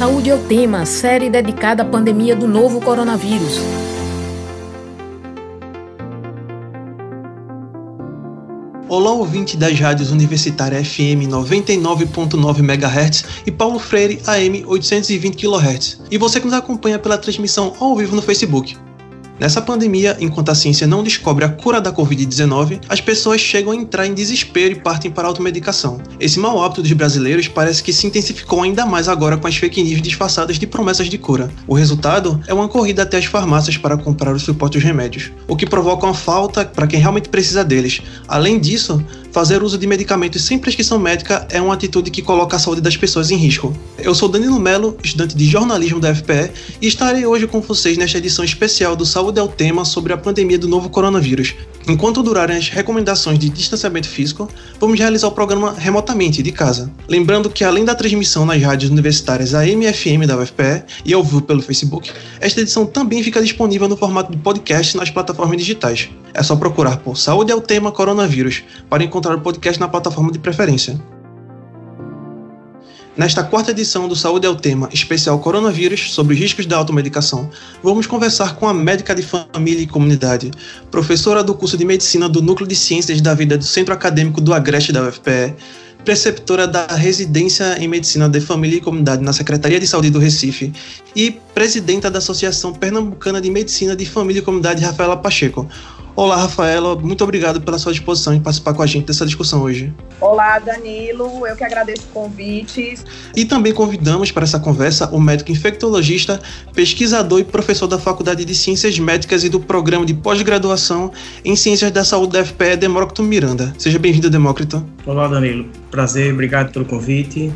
Saúde é o tema, série dedicada à pandemia do novo coronavírus. Olá, ouvinte das rádios Universitária FM 99.9 MHz e Paulo Freire AM 820 kHz. E você que nos acompanha pela transmissão ao vivo no Facebook. Nessa pandemia, enquanto a ciência não descobre a cura da Covid-19, as pessoas chegam a entrar em desespero e partem para a automedicação. Esse mau hábito dos brasileiros parece que se intensificou ainda mais agora com as fake news disfarçadas de promessas de cura. O resultado é uma corrida até as farmácias para comprar os suportes remédios, o que provoca uma falta para quem realmente precisa deles. Além disso, fazer uso de medicamentos sem prescrição médica é uma atitude que coloca a saúde das pessoas em risco. Eu sou Danilo Melo, estudante de jornalismo da FPE, e estarei hoje com vocês nesta edição especial do Saúde é o Tema sobre a pandemia do novo coronavírus. Enquanto durarem as recomendações de distanciamento físico, vamos realizar o programa remotamente, de casa. Lembrando que além da transmissão nas rádios universitárias AM e FM da UFPE e ao vivo pelo Facebook, esta edição também fica disponível no formato de podcast nas plataformas digitais. É só procurar por Saúde é o Tema Coronavírus para encontrar o podcast na plataforma de preferência. Nesta quarta edição do Saúde é o Tema, especial Coronavírus, sobre os riscos da automedicação, vamos conversar com a médica de família e comunidade, professora do curso de medicina do Núcleo de Ciências da Vida do Centro Acadêmico do Agreste da UFPE, preceptora da Residência em Medicina de Família e Comunidade na Secretaria de Saúde do Recife e presidenta da Associação Pernambucana de Medicina de Família e Comunidade, Rafaela Pacheco. Olá, Rafaela, muito obrigado pela sua disposição em participar com a gente dessa discussão hoje. Olá, Danilo, eu que agradeço o convite. E também convidamos para essa conversa o médico infectologista, pesquisador e professor da Faculdade de Ciências Médicas e do Programa de Pós-Graduação em Ciências da Saúde da FPE, Demócrito Miranda. Seja bem-vindo, Demócrito. Olá, Danilo. Prazer, obrigado pelo convite.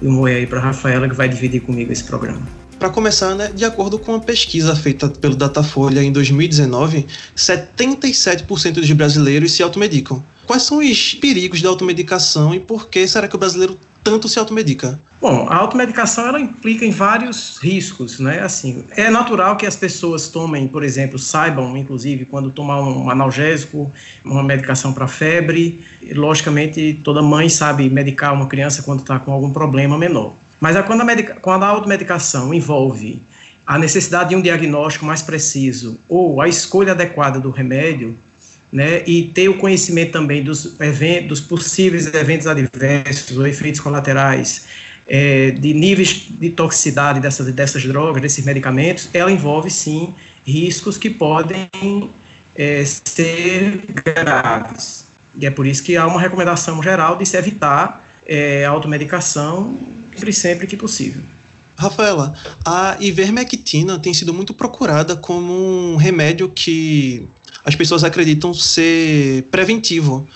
E um oi aí para a Rafaela, que vai dividir comigo esse programa. Para começar, né, de acordo com uma pesquisa feita pelo Datafolha em 2019, 77% dos brasileiros se automedicam. Quais são os perigos da automedicação e por que será que o brasileiro tanto se automedica? Bom, a automedicação ela implica em vários riscos, né? Assim, é natural que as pessoas tomem, por exemplo, saibam, inclusive, quando tomar um analgésico, uma medicação para febre. Logicamente, toda mãe sabe medicar uma criança quando está com algum problema menor. Mas quando a, quando a automedicação envolve a necessidade de um diagnóstico mais preciso ou a escolha adequada do remédio, né, e ter o conhecimento também dos, eventos, dos possíveis eventos adversos ou efeitos colaterais, é, de níveis de toxicidade dessas, dessas drogas, desses medicamentos, ela envolve sim riscos que podem é, ser graves. E é por isso que há uma recomendação geral de se evitar é, automedicação sempre, sempre que possível. Rafaela, a ivermectina tem sido muito procurada como um remédio que as pessoas acreditam ser preventivo,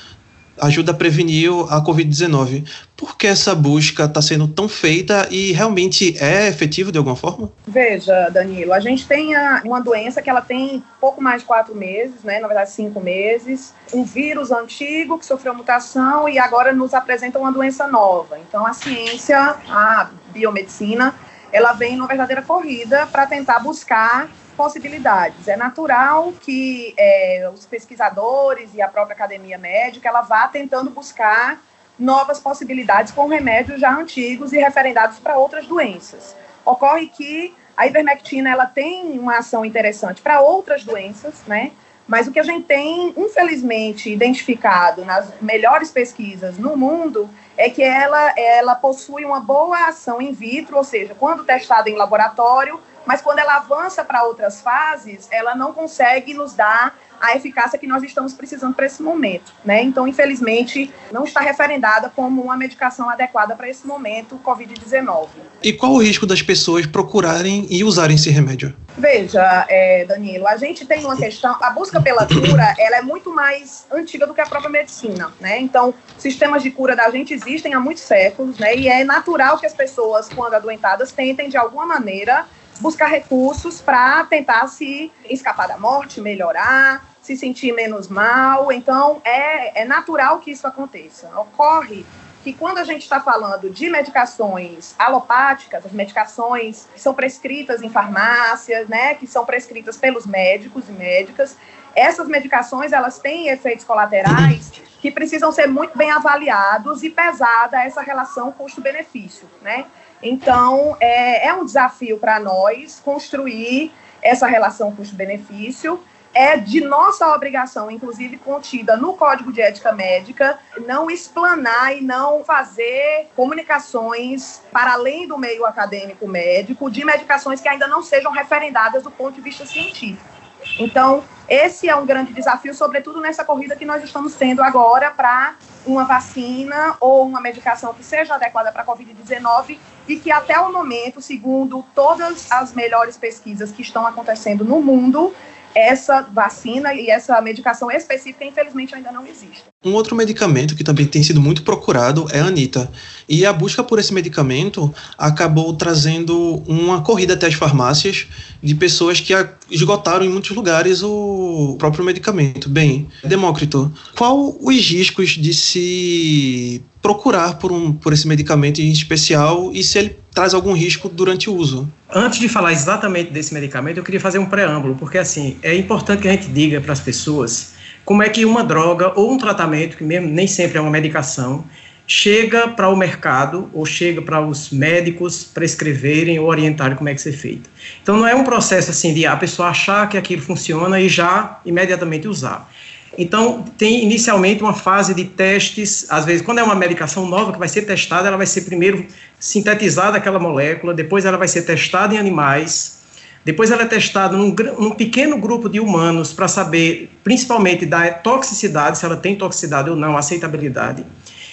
ajuda a prevenir a Covid-19. Por que essa busca está sendo tão feita e realmente é efetivo de alguma forma? Veja, Danilo, a gente tem uma doença que ela tem pouco mais de quatro meses, né? na verdade cinco meses, um vírus antigo que sofreu mutação e agora nos apresenta uma doença nova. Então a ciência, a biomedicina, ela vem numa verdadeira corrida para tentar buscar possibilidades. É natural que é, os pesquisadores e a própria academia médica ela vá tentando buscar novas possibilidades com remédios já antigos e referendados para outras doenças. Ocorre que a ivermectina ela tem uma ação interessante para outras doenças, né? Mas o que a gente tem, infelizmente, identificado nas melhores pesquisas no mundo é que ela, ela possui uma boa ação in vitro, ou seja, quando testada em laboratório, mas quando ela avança para outras fases, ela não consegue nos dar a eficácia que nós estamos precisando para esse momento, né? Então, infelizmente, não está referendada como uma medicação adequada para esse momento, COVID-19. E qual o risco das pessoas procurarem e usarem esse remédio? Veja, é, Danilo, a gente tem uma questão, a busca pela cura, ela é muito mais antiga do que a própria medicina, né? Então, sistemas de cura da gente existem há muitos séculos, né? E é natural que as pessoas, quando adoentadas, tentem, de alguma maneira, buscar recursos para tentar se escapar da morte, melhorar, se sentir menos mal. Então, é, é natural que isso aconteça. Ocorre que quando a gente está falando de medicações alopáticas, as medicações que são prescritas em farmácias, né, que são prescritas pelos médicos e médicas, essas medicações elas têm efeitos colaterais que precisam ser muito bem avaliados e pesada essa relação custo-benefício, né? Então, é, é um desafio para nós construir essa relação custo-benefício. É de nossa obrigação, inclusive contida no Código de Ética Médica, não explanar e não fazer comunicações para além do meio acadêmico médico de medicações que ainda não sejam referendadas do ponto de vista científico. Então, esse é um grande desafio, sobretudo nessa corrida que nós estamos tendo agora para uma vacina ou uma medicação que seja adequada para a Covid-19 e que até o momento, segundo todas as melhores pesquisas que estão acontecendo no mundo, essa vacina e essa medicação específica, infelizmente, ainda não existe. Um outro medicamento que também tem sido muito procurado é a Anita. E a busca por esse medicamento acabou trazendo uma corrida até as farmácias de pessoas que esgotaram em muitos lugares o próprio medicamento. Bem, Demócrito, qual os riscos de se procurar por, um, por esse medicamento em especial e se ele traz algum risco durante o uso? Antes de falar exatamente desse medicamento, eu queria fazer um preâmbulo, porque assim, é importante que a gente diga para as pessoas como é que uma droga ou um tratamento, que mesmo nem sempre é uma medicação, chega para o mercado ou chega para os médicos prescreverem ou orientarem como é que ser feito. Então não é um processo assim de a pessoa achar que aquilo funciona e já imediatamente usar. Então, tem inicialmente uma fase de testes, às vezes, quando é uma medicação nova que vai ser testada, ela vai ser primeiro sintetizada aquela molécula, depois ela vai ser testada em animais, depois ela é testada num, num pequeno grupo de humanos para saber, principalmente, da toxicidade, se ela tem toxicidade ou não, aceitabilidade.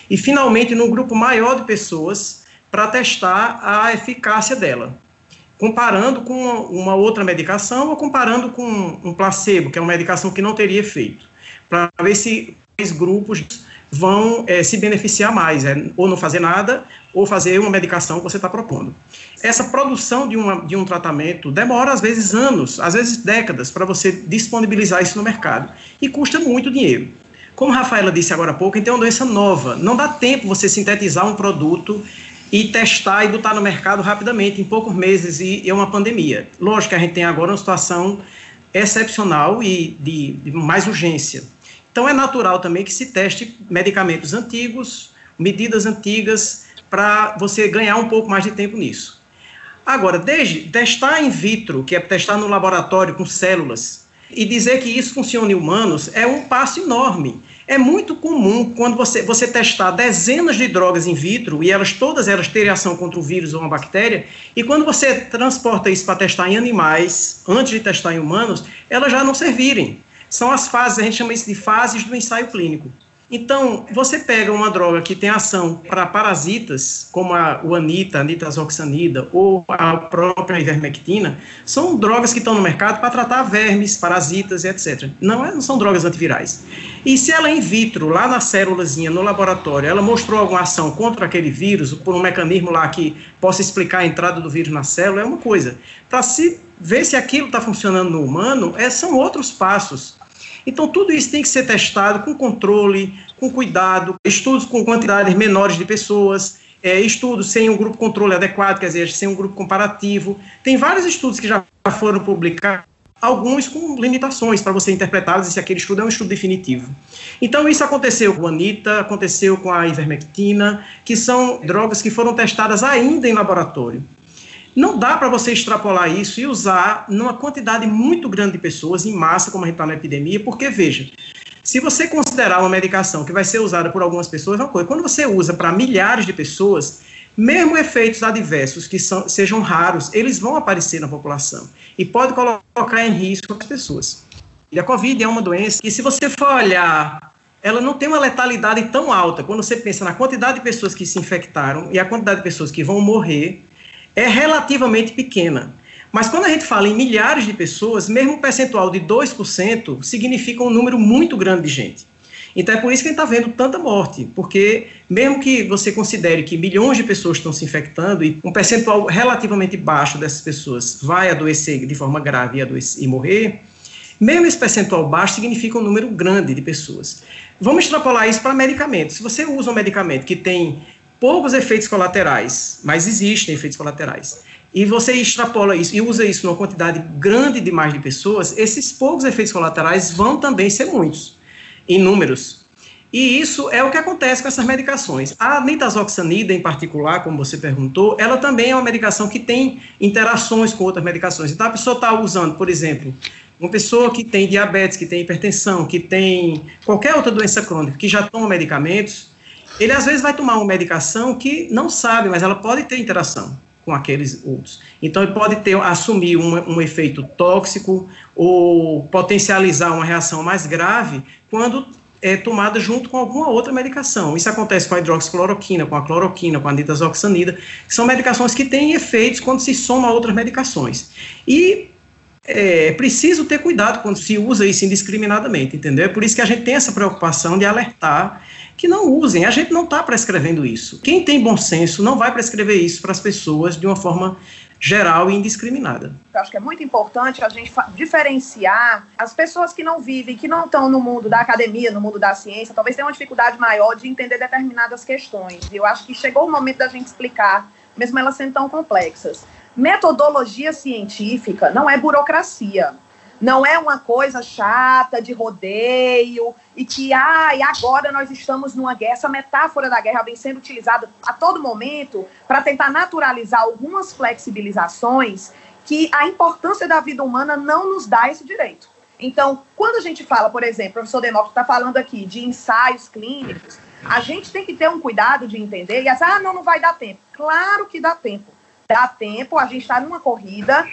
E, finalmente, num grupo maior de pessoas para testar a eficácia dela, comparando com uma outra medicação ou comparando com um placebo, que é uma medicação que não teria efeito para ver se os grupos vão é, se beneficiar mais, é, ou não fazer nada, ou fazer uma medicação que você está propondo. Essa produção de, uma, de um tratamento demora, às vezes, anos, às vezes décadas, para você disponibilizar isso no mercado, e custa muito dinheiro. Como a Rafaela disse agora há pouco, então é uma doença nova, não dá tempo você sintetizar um produto e testar e botar no mercado rapidamente, em poucos meses, e é uma pandemia. Lógico que a gente tem agora uma situação excepcional e de, de mais urgência, então, é natural também que se teste medicamentos antigos, medidas antigas, para você ganhar um pouco mais de tempo nisso. Agora, desde testar in vitro, que é testar no laboratório com células, e dizer que isso funciona em humanos, é um passo enorme. É muito comum quando você, você testar dezenas de drogas in vitro e elas todas elas terem ação contra o vírus ou uma bactéria, e quando você transporta isso para testar em animais, antes de testar em humanos, elas já não servirem. São as fases, a gente chama isso de fases do ensaio clínico. Então, você pega uma droga que tem ação para parasitas, como a, o anita, a nitazoxanida ou a própria ivermectina, são drogas que estão no mercado para tratar vermes, parasitas, etc. Não, é, não são drogas antivirais. E se ela in vitro, lá na célulazinha, no laboratório, ela mostrou alguma ação contra aquele vírus, por um mecanismo lá que possa explicar a entrada do vírus na célula, é uma coisa. Para se ver se aquilo está funcionando no humano, é, são outros passos. Então, tudo isso tem que ser testado com controle, com cuidado, estudos com quantidades menores de pessoas, é, estudos sem um grupo controle adequado, quer dizer, sem um grupo comparativo. Tem vários estudos que já foram publicados, alguns com limitações para você interpretar se aquele estudo é um estudo definitivo. Então, isso aconteceu com a Anita, aconteceu com a ivermectina, que são drogas que foram testadas ainda em laboratório. Não dá para você extrapolar isso e usar numa quantidade muito grande de pessoas, em massa, como a gente está na epidemia, porque, veja, se você considerar uma medicação que vai ser usada por algumas pessoas, é uma coisa. Quando você usa para milhares de pessoas, mesmo efeitos adversos que são, sejam raros, eles vão aparecer na população e pode colocar em risco as pessoas. E a Covid é uma doença que, se você for olhar, ela não tem uma letalidade tão alta. Quando você pensa na quantidade de pessoas que se infectaram e a quantidade de pessoas que vão morrer, é relativamente pequena. Mas quando a gente fala em milhares de pessoas, mesmo um percentual de 2% significa um número muito grande de gente. Então é por isso que a gente está vendo tanta morte, porque mesmo que você considere que milhões de pessoas estão se infectando e um percentual relativamente baixo dessas pessoas vai adoecer de forma grave e, adoecer, e morrer, mesmo esse percentual baixo significa um número grande de pessoas. Vamos extrapolar isso para medicamentos. Se você usa um medicamento que tem poucos efeitos colaterais, mas existem efeitos colaterais, e você extrapola isso e usa isso numa quantidade grande demais de pessoas, esses poucos efeitos colaterais vão também ser muitos, em números. E isso é o que acontece com essas medicações. A nitazoxanida, em particular, como você perguntou, ela também é uma medicação que tem interações com outras medicações. Então, a pessoa está usando, por exemplo, uma pessoa que tem diabetes, que tem hipertensão, que tem qualquer outra doença crônica, que já toma medicamentos, ele às vezes vai tomar uma medicação que não sabe, mas ela pode ter interação com aqueles outros. Então, ele pode ter, assumir um, um efeito tóxico ou potencializar uma reação mais grave quando é tomada junto com alguma outra medicação. Isso acontece com a hidroxicloroquina, com a cloroquina, com a nitazoxanida, que são medicações que têm efeitos quando se soma a outras medicações. E é preciso ter cuidado quando se usa isso indiscriminadamente, entendeu? É por isso que a gente tem essa preocupação de alertar que não usem. A gente não está prescrevendo isso. Quem tem bom senso não vai prescrever isso para as pessoas de uma forma geral e indiscriminada. Eu acho que é muito importante a gente diferenciar as pessoas que não vivem, que não estão no mundo da academia, no mundo da ciência, talvez tenham uma dificuldade maior de entender determinadas questões. Eu acho que chegou o momento da gente explicar, mesmo elas sendo tão complexas. Metodologia científica não é burocracia. Não é uma coisa chata de rodeio e que, e agora nós estamos numa guerra. Essa metáfora da guerra vem sendo utilizada a todo momento para tentar naturalizar algumas flexibilizações que a importância da vida humana não nos dá esse direito. Então, quando a gente fala, por exemplo, o professor Demócrito está falando aqui de ensaios clínicos, a gente tem que ter um cuidado de entender e ah, não, não vai dar tempo. Claro que dá tempo. Dá tempo, a gente está numa corrida,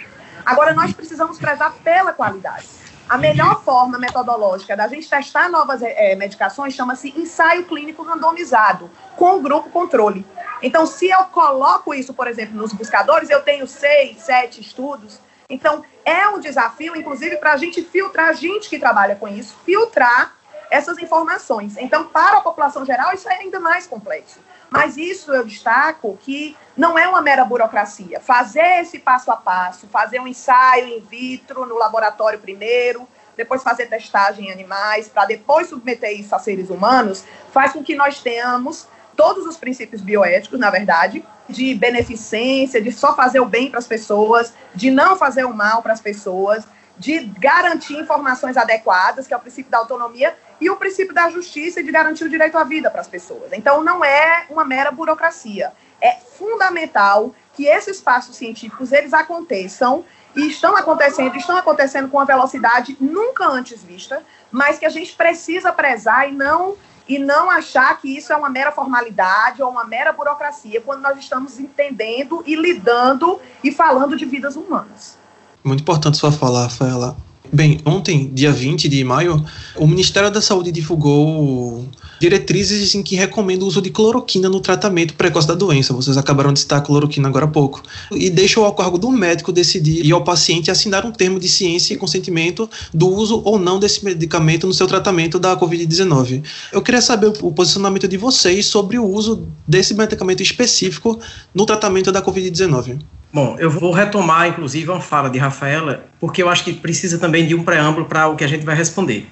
Agora, nós precisamos prezar pela qualidade. A melhor forma metodológica da gente testar novas é, medicações chama-se ensaio clínico randomizado, com grupo controle. Então, se eu coloco isso, por exemplo, nos buscadores, eu tenho seis, sete estudos. Então, é um desafio, inclusive, para a gente filtrar, a gente que trabalha com isso, filtrar essas informações. Então, para a população geral, isso é ainda mais complexo. Mas isso eu destaco que não é uma mera burocracia. Fazer esse passo a passo, fazer um ensaio in vitro no laboratório primeiro, depois fazer testagem em animais, para depois submeter isso a seres humanos, faz com que nós tenhamos todos os princípios bioéticos, na verdade, de beneficência, de só fazer o bem para as pessoas, de não fazer o mal para as pessoas, de garantir informações adequadas, que é o princípio da autonomia, e o princípio da justiça de garantir o direito à vida para as pessoas. Então, não é uma mera burocracia. É fundamental que esses passos científicos eles aconteçam e estão acontecendo, estão acontecendo com uma velocidade nunca antes vista, mas que a gente precisa prezar e não e não achar que isso é uma mera formalidade ou uma mera burocracia quando nós estamos entendendo e lidando e falando de vidas humanas. Muito importante sua fala, Rafaela. Bem, ontem, dia 20 de maio, o Ministério da Saúde divulgou diretrizes em que recomenda o uso de cloroquina no tratamento precoce da doença. Vocês acabaram de citar a cloroquina agora há pouco. E deixou ao cargo do médico decidir e ao paciente assinar um termo de ciência e consentimento do uso ou não desse medicamento no seu tratamento da Covid-19. Eu queria saber o posicionamento de vocês sobre o uso desse medicamento específico no tratamento da Covid-19. Bom, eu vou retomar, inclusive, uma fala de Rafaela, porque eu acho que precisa também de um preâmbulo para o que a gente vai responder.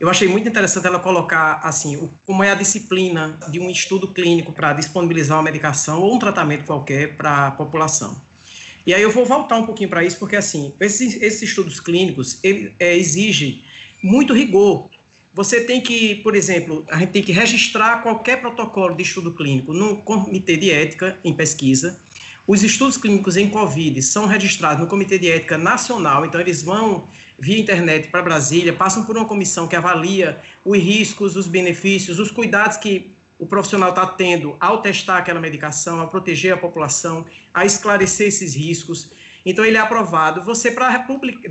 Eu achei muito interessante ela colocar, assim, o, como é a disciplina de um estudo clínico para disponibilizar uma medicação ou um tratamento qualquer para a população. E aí eu vou voltar um pouquinho para isso, porque, assim, esses, esses estudos clínicos, ele é, exige muito rigor. Você tem que, por exemplo, a gente tem que registrar qualquer protocolo de estudo clínico no comitê de ética em pesquisa, os estudos clínicos em Covid são registrados no Comitê de Ética Nacional, então eles vão via internet para Brasília, passam por uma comissão que avalia os riscos, os benefícios, os cuidados que o profissional está tendo ao testar aquela medicação, ao proteger a população, a esclarecer esses riscos. Então ele é aprovado. Você para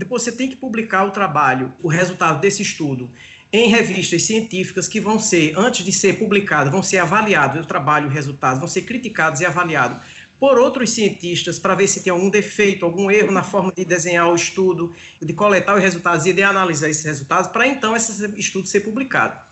você tem que publicar o trabalho, o resultado desse estudo em revistas científicas que vão ser, antes de ser publicadas, vão ser avaliados o trabalho, os resultados, vão ser criticados e avaliados por outros cientistas para ver se tem algum defeito, algum erro na forma de desenhar o estudo, de coletar os resultados e de analisar esses resultados, para então esse estudo ser publicado.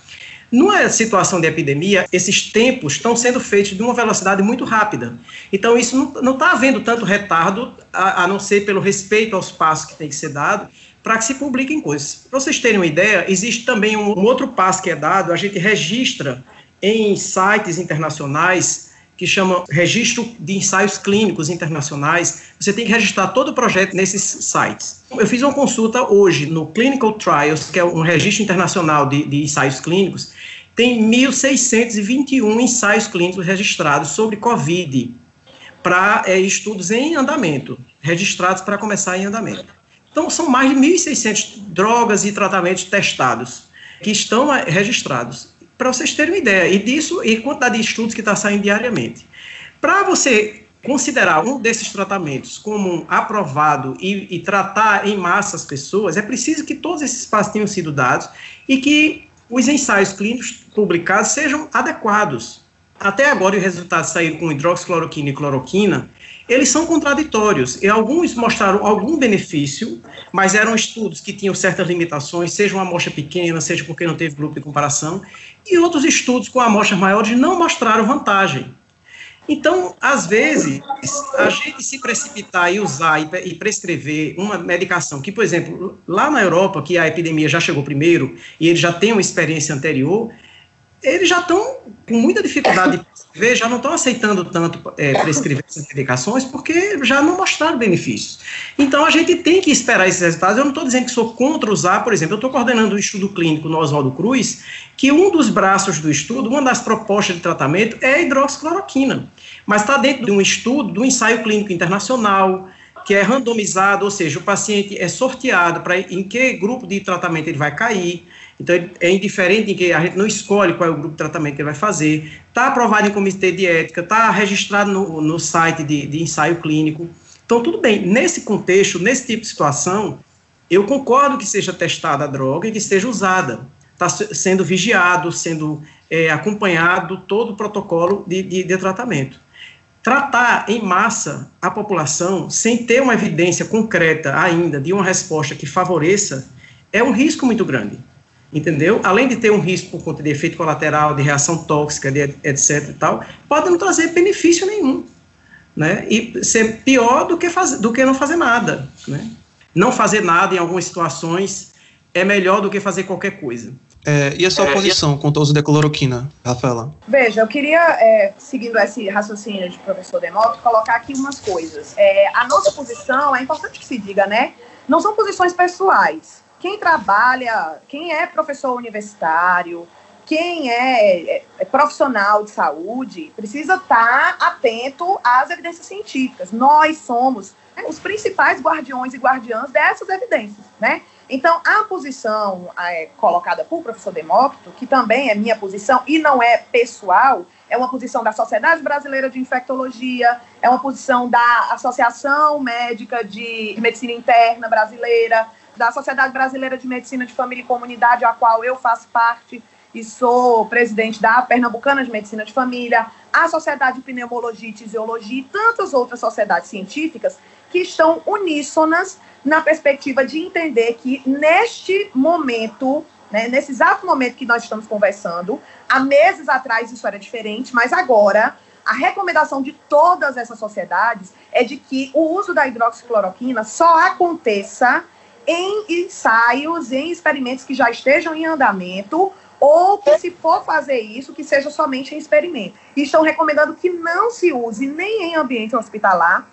Numa situação de epidemia, esses tempos estão sendo feitos de uma velocidade muito rápida. Então, isso não está havendo tanto retardo, a, a, não ser pelo respeito aos passos que tem que ser dado, para que se publiquem coisas. Para vocês terem uma ideia, existe também um, um outro passo que é dado, a gente registra em sites internacionais que chama Registro de Ensaios Clínicos Internacionais. Você tem que registrar todo o projeto nesses sites. Eu fiz uma consulta hoje no Clinical Trials, que é um registro internacional de, de ensaios clínicos, tem 1.621 ensaios clínicos registrados sobre Covid para é, estudos em andamento, registrados para começar em andamento. Então, são mais de 1.600 drogas e tratamentos testados que estão é, registrados. Para vocês terem uma ideia, e disso, e quantidade de estudos que está saindo diariamente. Para você considerar um desses tratamentos como aprovado e, e, tratar em massa as pessoas, é preciso que todos esses passos tenham sido dados e que os ensaios clínicos publicados sejam adequados. Até agora, os resultados saíram com hidroxicloroquina e cloroquina, eles são contraditórios, e alguns mostraram algum benefício, mas eram estudos que tinham certas limitações, seja uma amostra pequena, seja porque não teve grupo de comparação, e outros estudos com amostras maiores não mostraram vantagem. Então, às vezes, a gente se precipitar e usar e, prescrever uma medicação que, por exemplo, lá na Europa, que a epidemia já chegou primeiro e eles já têm uma experiência anterior, eles já estão com muita dificuldade de já não estão aceitando tanto é, prescrever essas medicações porque já não mostraram benefícios. Então a gente tem que esperar esses resultados. Eu não estou dizendo que sou contra usar, por exemplo, eu estou coordenando um estudo clínico no Oswaldo Cruz, que um dos braços do estudo, uma das propostas de tratamento é a hidroxicloroquina. Mas está dentro de um estudo, de um ensaio clínico internacional, que é randomizado, ou seja, o paciente é sorteado para em que grupo de tratamento ele vai cair. Então, é indiferente em que a gente não escolhe qual é o grupo de tratamento que ele vai fazer. Está aprovado em comitê de ética, está registrado no, no site de, de ensaio clínico. Então, tudo bem. Nesse contexto, nesse tipo de situação, eu concordo que seja testada a droga e que seja usada. Está sendo vigiado, sendo é, acompanhado todo o protocolo de, de, de tratamento tratar em massa a população sem ter uma evidência concreta ainda de uma resposta que favoreça é um risco muito grande. Entendeu? Além de ter um risco por conta de efeito colateral, de reação tóxica, de, etc e tal, pode não trazer benefício nenhum, né? E ser pior do que, faz, do que não fazer nada, né? Não fazer nada em algumas situações é melhor do que fazer qualquer coisa. É, e a sua é, posição e... quanto ao uso da cloroquina, Rafaela? Veja, eu queria, é, seguindo esse raciocínio de professor Demócrito, colocar aqui umas coisas. É, a nossa posição, é importante que se diga, né? Não são posições pessoais. Quem trabalha, quem é professor universitário, quem é, é, é profissional de saúde, precisa estar atento às evidências científicas. Nós somos os principais guardiões e guardiãs dessas evidências, né? Então, a posição é, colocada por professor Demócrito, que também é minha posição e não é pessoal, é uma posição da Sociedade Brasileira de Infectologia, é uma posição da Associação Médica de Medicina Interna Brasileira, da Sociedade Brasileira de Medicina de Família e Comunidade, a qual eu faço parte e sou presidente da Pernambucana de Medicina de Família, a Sociedade de Pneumologia e Tisiologia e tantas outras sociedades científicas que estão uníssonas na perspectiva de entender que neste momento, né, nesse exato momento que nós estamos conversando, há meses atrás isso era diferente, mas agora a recomendação de todas essas sociedades é de que o uso da hidroxicloroquina só aconteça em ensaios, em experimentos que já estejam em andamento, ou que se for fazer isso, que seja somente em experimento. E estão recomendando que não se use nem em ambiente hospitalar,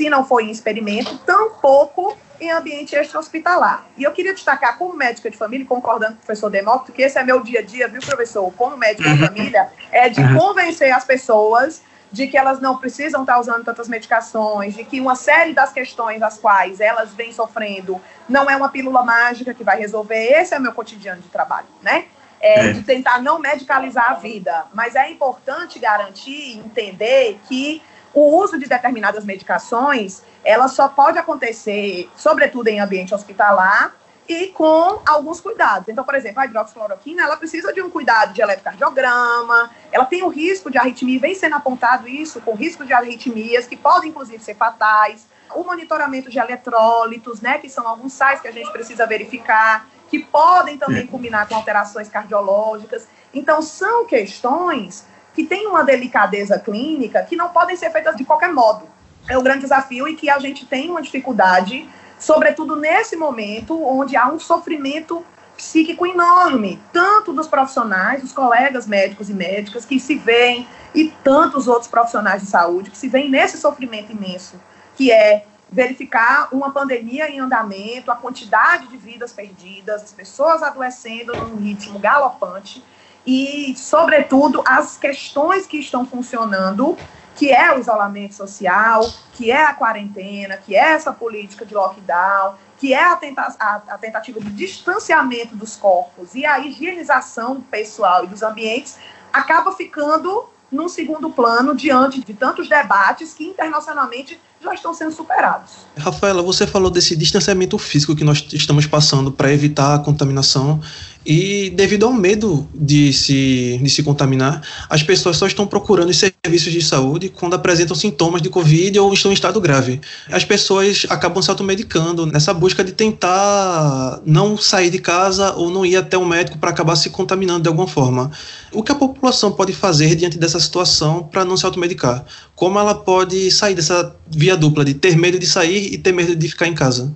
se não for em experimento, tampouco em ambiente extra-hospitalar. E eu queria destacar, como médica de família, concordando com o professor Demócrito, que esse é meu dia a dia, viu, professor? Como médica de uhum. família, é de uhum. convencer as pessoas de que elas não precisam estar usando tantas medicações, de que uma série das questões as quais elas vêm sofrendo não é uma pílula mágica que vai resolver. Esse é o meu cotidiano de trabalho, né? É, é. De tentar não medicalizar a vida. Mas é importante garantir, entender que o uso de determinadas medicações, ela só pode acontecer, sobretudo em ambiente hospitalar, e com alguns cuidados. Então, por exemplo, a hidroxicloroquina, ela precisa de um cuidado de eletrocardiograma, ela tem o risco de arritmia, vem sendo apontado isso, com risco de arritmias, que podem, inclusive, ser fatais. O monitoramento de eletrólitos, né, que são alguns sais que a gente precisa verificar, que podem também combinar com alterações cardiológicas. Então, são questões que têm uma delicadeza clínica que não podem ser feitas de qualquer modo. É o grande desafio e que a gente tem uma dificuldade, sobretudo nesse momento onde há um sofrimento psíquico enorme, tanto dos profissionais, dos colegas médicos e médicas que se veem, e tantos outros profissionais de saúde que se veem nesse sofrimento imenso, que é verificar uma pandemia em andamento, a quantidade de vidas perdidas, as pessoas adoecendo num ritmo galopante e, sobretudo, as questões que estão funcionando, que é o isolamento social, que é a quarentena, que é essa política de lockdown, que é a, tenta a, a tentativa de distanciamento dos corpos e a higienização pessoal e dos ambientes, acaba ficando num segundo plano diante de tantos debates que internacionalmente já estão sendo superados. Rafaela, você falou desse distanciamento físico que nós estamos passando para evitar a contaminação e devido ao medo de se, de se contaminar, as pessoas só estão procurando os serviços de saúde quando apresentam sintomas de Covid ou estão em estado grave. As pessoas acabam se automedicando nessa busca de tentar não sair de casa ou não ir até o médico para acabar se contaminando de alguma forma. O que a população pode fazer diante dessa situação para não se automedicar? Como ela pode sair dessa via dupla de ter medo de sair e ter medo de ficar em casa?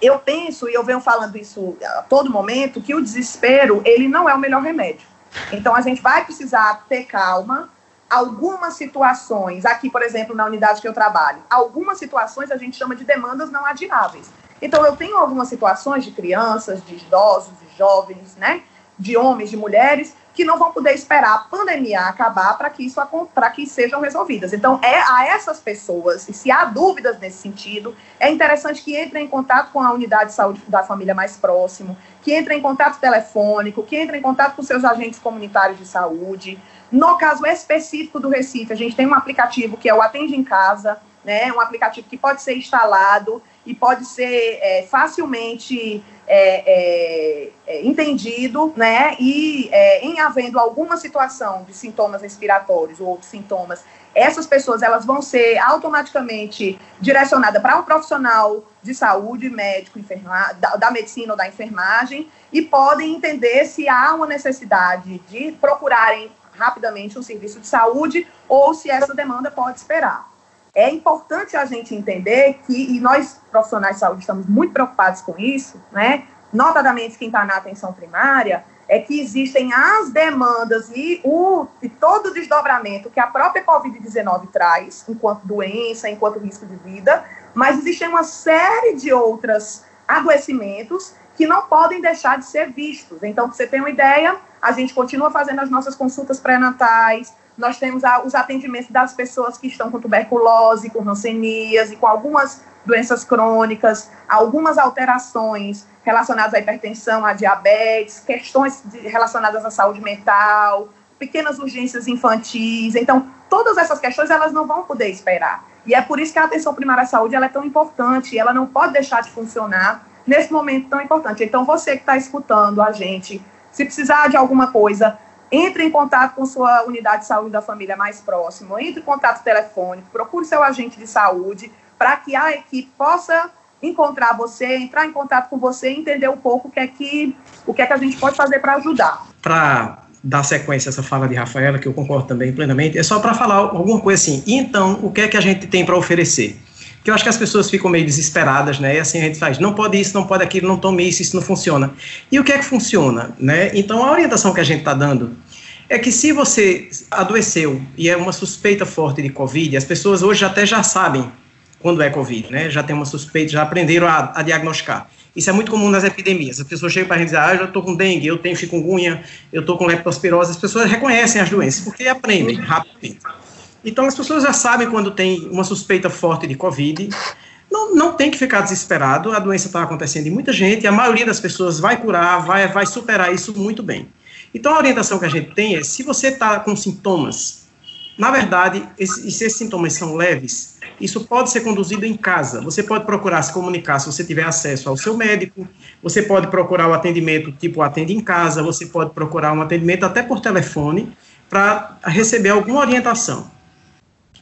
Eu penso, e eu venho falando isso a todo momento, que o desespero, ele não é o melhor remédio. Então, a gente vai precisar ter calma. Algumas situações, aqui, por exemplo, na unidade que eu trabalho, algumas situações a gente chama de demandas não adiáveis. Então, eu tenho algumas situações de crianças, de idosos, de jovens, né, de homens, de mulheres, que não vão poder esperar a pandemia acabar para que isso para que sejam resolvidas. Então, é a essas pessoas, e se há dúvidas nesse sentido, é interessante que entrem em contato com a unidade de saúde da família mais próximo, que entrem em contato telefônico, que entrem em contato com seus agentes comunitários de saúde. No caso específico do Recife, a gente tem um aplicativo que é o Atende em Casa, né? Um aplicativo que pode ser instalado e pode ser é, facilmente é, é, é, entendido, né? E é, em havendo alguma situação de sintomas respiratórios ou outros sintomas, essas pessoas elas vão ser automaticamente direcionadas para um profissional de saúde, médico, enferma, da, da medicina ou da enfermagem, e podem entender se há uma necessidade de procurarem rapidamente um serviço de saúde ou se essa demanda pode esperar. É importante a gente entender que, e nós profissionais de saúde estamos muito preocupados com isso, né? Notadamente quem está na atenção primária, é que existem as demandas e, o, e todo o desdobramento que a própria Covid-19 traz, enquanto doença, enquanto risco de vida, mas existem uma série de outros adoecimentos que não podem deixar de ser vistos. Então, para você ter uma ideia, a gente continua fazendo as nossas consultas pré-natais, nós temos a, os atendimentos das pessoas que estão com tuberculose, com e com algumas doenças crônicas, algumas alterações relacionadas à hipertensão, à diabetes, questões de, relacionadas à saúde mental, pequenas urgências infantis. Então, todas essas questões elas não vão poder esperar. E é por isso que a atenção primária à saúde ela é tão importante, ela não pode deixar de funcionar nesse momento tão importante. Então, você que está escutando a gente, se precisar de alguma coisa, entre em contato com sua unidade de saúde da família mais próxima, entre em contato telefônico, procure seu agente de saúde para que a equipe possa encontrar você, entrar em contato com você, entender um pouco o que é que, o que, é que a gente pode fazer para ajudar. Para dar sequência a essa fala de Rafaela, que eu concordo também plenamente, é só para falar alguma coisa assim. E então, o que é que a gente tem para oferecer? Porque eu acho que as pessoas ficam meio desesperadas, né? E assim a gente faz, não pode isso, não pode aquilo, não tome isso, isso não funciona. E o que é que funciona, né? Então a orientação que a gente está dando é que se você adoeceu e é uma suspeita forte de Covid, as pessoas hoje até já sabem quando é Covid, né? Já tem uma suspeita, já aprenderam a, a diagnosticar. Isso é muito comum nas epidemias. As pessoas chegam para a gente dizer, ah, eu estou com dengue, eu tenho chikungunya, eu estou com leptospirose. As pessoas reconhecem as doenças porque aprendem rapidamente. Então, as pessoas já sabem quando tem uma suspeita forte de Covid. Não, não tem que ficar desesperado, a doença está acontecendo em muita gente, a maioria das pessoas vai curar, vai, vai superar isso muito bem. Então, a orientação que a gente tem é, se você está com sintomas, na verdade, esse, se esses sintomas são leves, isso pode ser conduzido em casa. Você pode procurar se comunicar se você tiver acesso ao seu médico, você pode procurar o atendimento tipo atende em casa, você pode procurar um atendimento até por telefone para receber alguma orientação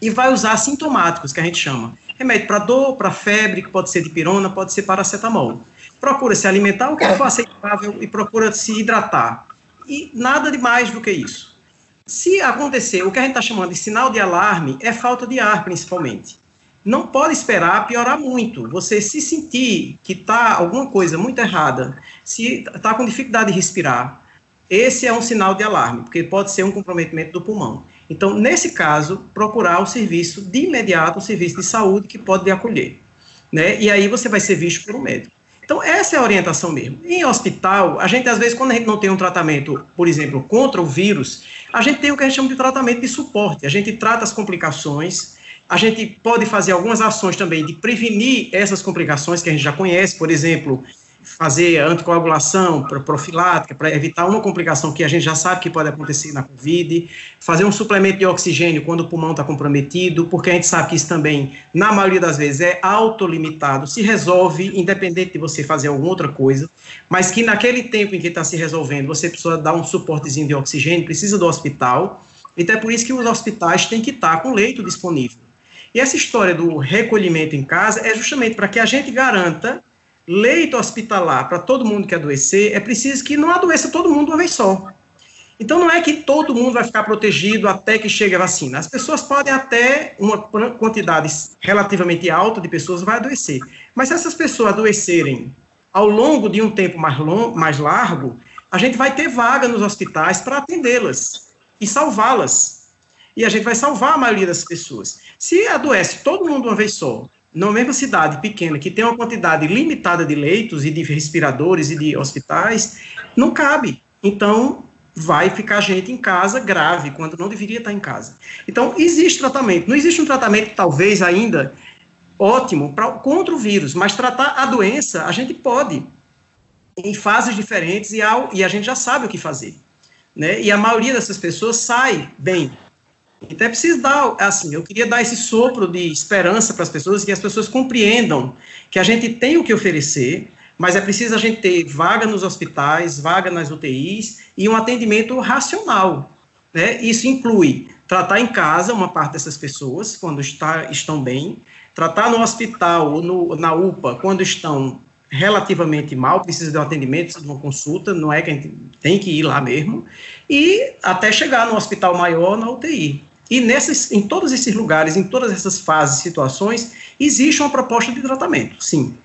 e vai usar sintomáticos, que a gente chama. Remédio para dor, para febre, que pode ser de pirona, pode ser paracetamol. Procura se alimentar o que for aceitável e procura se hidratar. E nada de mais do que isso. Se acontecer o que a gente está chamando de sinal de alarme, é falta de ar, principalmente. Não pode esperar piorar muito. Você se sentir que está alguma coisa muito errada, se está com dificuldade de respirar, esse é um sinal de alarme, porque pode ser um comprometimento do pulmão. Então, nesse caso, procurar o serviço de imediato, o serviço de saúde que pode lhe acolher. Né? E aí você vai ser visto por um médico. Então, essa é a orientação mesmo. Em hospital, a gente, às vezes, quando a gente não tem um tratamento, por exemplo, contra o vírus, a gente tem o que a gente chama de tratamento de suporte. A gente trata as complicações, a gente pode fazer algumas ações também de prevenir essas complicações que a gente já conhece, por exemplo, fazer anticoagulação profilática para evitar uma complicação que a gente já sabe que pode acontecer na COVID, fazer um suplemento de oxigênio quando o pulmão está comprometido, porque a gente sabe que isso também, na maioria das vezes, é autolimitado, se resolve independente de você fazer alguma outra coisa, mas que naquele tempo em que está se resolvendo, você precisa dar um suportezinho de oxigênio, precisa do hospital, então é por isso que os hospitais têm que estar tá com leito disponível. E essa história do recolhimento em casa é justamente para que a gente garanta leito hospitalar para todo mundo que adoecer, é preciso que não adoeça todo mundo uma vez só. Então não é que todo mundo vai ficar protegido até que chegue a vacina. As pessoas podem até uma quantidade relativamente alta de pessoas vai adoecer. Mas se essas pessoas adoecerem ao longo de um tempo mais, long, mais largo, a gente vai ter vaga nos hospitais para atendê-las e salvá-las. E a gente vai salvar a maioria das pessoas. Se adoece todo mundo uma vez só, na mesma cidade pequena, que tem uma quantidade limitada de leitos e de respiradores e de hospitais, não cabe. Então, vai ficar gente em casa grave, quando não deveria estar em casa. Então, existe tratamento. Não existe um tratamento, talvez ainda, ótimo pra, contra o vírus, mas tratar a doença, a gente pode, em fases diferentes, e, ao, e a gente já sabe o que fazer. Né? E a maioria dessas pessoas sai bem então é preciso dar, assim, eu queria dar esse sopro de esperança para as pessoas, que as pessoas compreendam que a gente tem o que oferecer, mas é preciso a gente ter vaga nos hospitais, vaga nas UTIs e um atendimento racional. Né? Isso inclui tratar em casa uma parte dessas pessoas, quando está, estão bem, tratar no hospital ou no, na UPA, quando estão relativamente mal, precisa de um atendimento, precisa de uma consulta, não é que a gente tem que ir lá mesmo, e até chegar no hospital maior, na UTI. E nesses, em todos esses lugares, em todas essas fases, situações, existe uma proposta de tratamento, sim.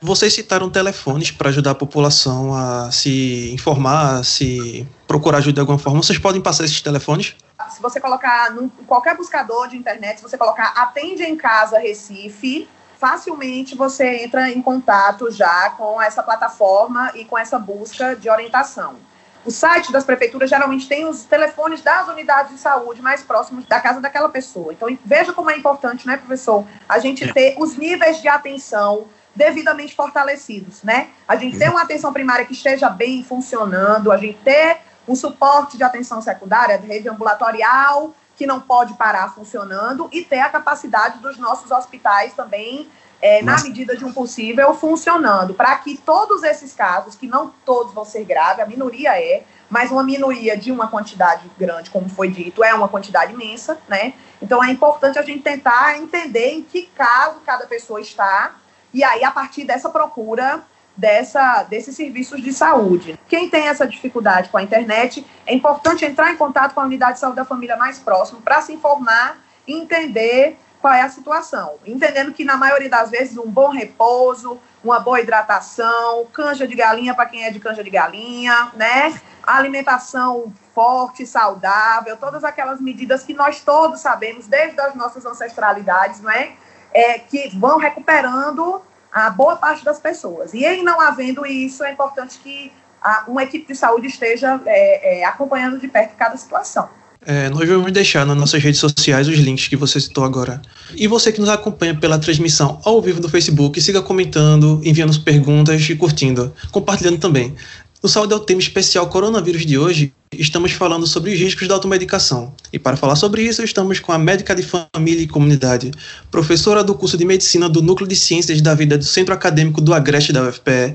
Vocês citaram telefones para ajudar a população a se informar, a se procurar ajuda de alguma forma. Vocês podem passar esses telefones? Se você colocar em qualquer buscador de internet, se você colocar Atende em Casa Recife, facilmente você entra em contato já com essa plataforma e com essa busca de orientação. O site das prefeituras geralmente tem os telefones das unidades de saúde mais próximos da casa daquela pessoa. Então, veja como é importante, né, professor, a gente é. ter os níveis de atenção devidamente fortalecidos, né? A gente ter uma atenção primária que esteja bem funcionando, a gente ter um suporte de atenção secundária, de rede ambulatorial, que não pode parar funcionando, e ter a capacidade dos nossos hospitais também é, na medida de um possível, funcionando, para que todos esses casos, que não todos vão ser graves, a minoria é, mas uma minoria de uma quantidade grande, como foi dito, é uma quantidade imensa, né? Então é importante a gente tentar entender em que caso cada pessoa está, e aí, a partir dessa procura dessa, desses serviços de saúde. Quem tem essa dificuldade com a internet, é importante entrar em contato com a unidade de saúde da família mais próxima para se informar e entender qual é a situação. Entendendo que, na maioria das vezes, um bom repouso, uma boa hidratação, canja de galinha para quem é de canja de galinha, né? Alimentação forte, saudável, todas aquelas medidas que nós todos sabemos desde as nossas ancestralidades, não é? é que vão recuperando a boa parte das pessoas. E em não havendo isso, é importante que a, uma equipe de saúde esteja é, é, acompanhando de perto cada situação. É, nós vamos deixar nas nossas redes sociais os links que você citou agora. E você que nos acompanha pela transmissão ao vivo do Facebook, siga comentando, enviando perguntas e curtindo, compartilhando também. No Saúde é o tema especial Coronavírus de hoje, estamos falando sobre os riscos da automedicação. E para falar sobre isso, estamos com a médica de família e comunidade, professora do curso de medicina do Núcleo de Ciências da Vida do Centro Acadêmico do Agreste da UFPE,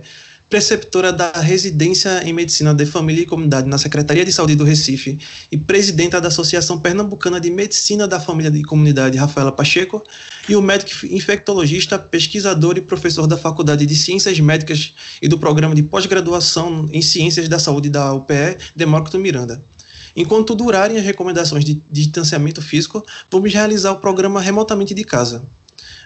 preceptora da Residência em Medicina de Família e Comunidade na Secretaria de Saúde do Recife e presidenta da Associação Pernambucana de Medicina da Família e Comunidade, Rafaela Pacheco, e o médico infectologista, pesquisador e professor da Faculdade de Ciências Médicas e do Programa de Pós-Graduação em Ciências da Saúde da UPE, Demócrito Miranda. Enquanto durarem as recomendações de distanciamento físico, vamos realizar o programa remotamente de casa.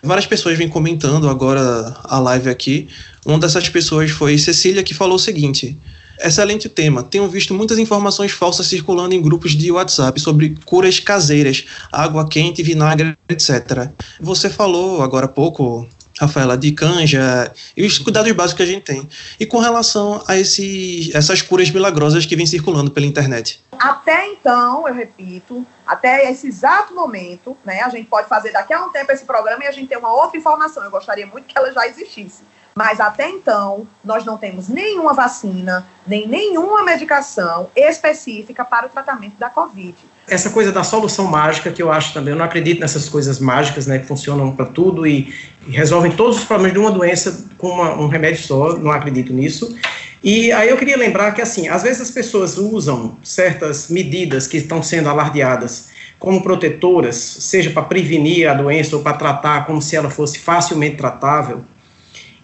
Várias pessoas vêm comentando agora a live aqui. Uma dessas pessoas foi Cecília, que falou o seguinte: Excelente tema. Tenho visto muitas informações falsas circulando em grupos de WhatsApp sobre curas caseiras, água quente, vinagre, etc. Você falou agora há pouco, Rafaela, de canja e os cuidados básicos que a gente tem. E com relação a esse, essas curas milagrosas que vêm circulando pela internet? Até então, eu repito, até esse exato momento, né, a gente pode fazer daqui a um tempo esse programa e a gente ter uma outra informação. Eu gostaria muito que ela já existisse. Mas até então, nós não temos nenhuma vacina, nem nenhuma medicação específica para o tratamento da Covid. Essa coisa da solução mágica, que eu acho também, eu não acredito nessas coisas mágicas, né, que funcionam para tudo e, e, resolvem todos os problemas de uma doença com uma, um remédio só, não acredito nisso. E aí eu queria lembrar que, assim, às vezes as pessoas usam certas medidas que estão sendo alardeadas como protetoras, seja para prevenir a doença ou para tratar como se ela fosse facilmente tratável,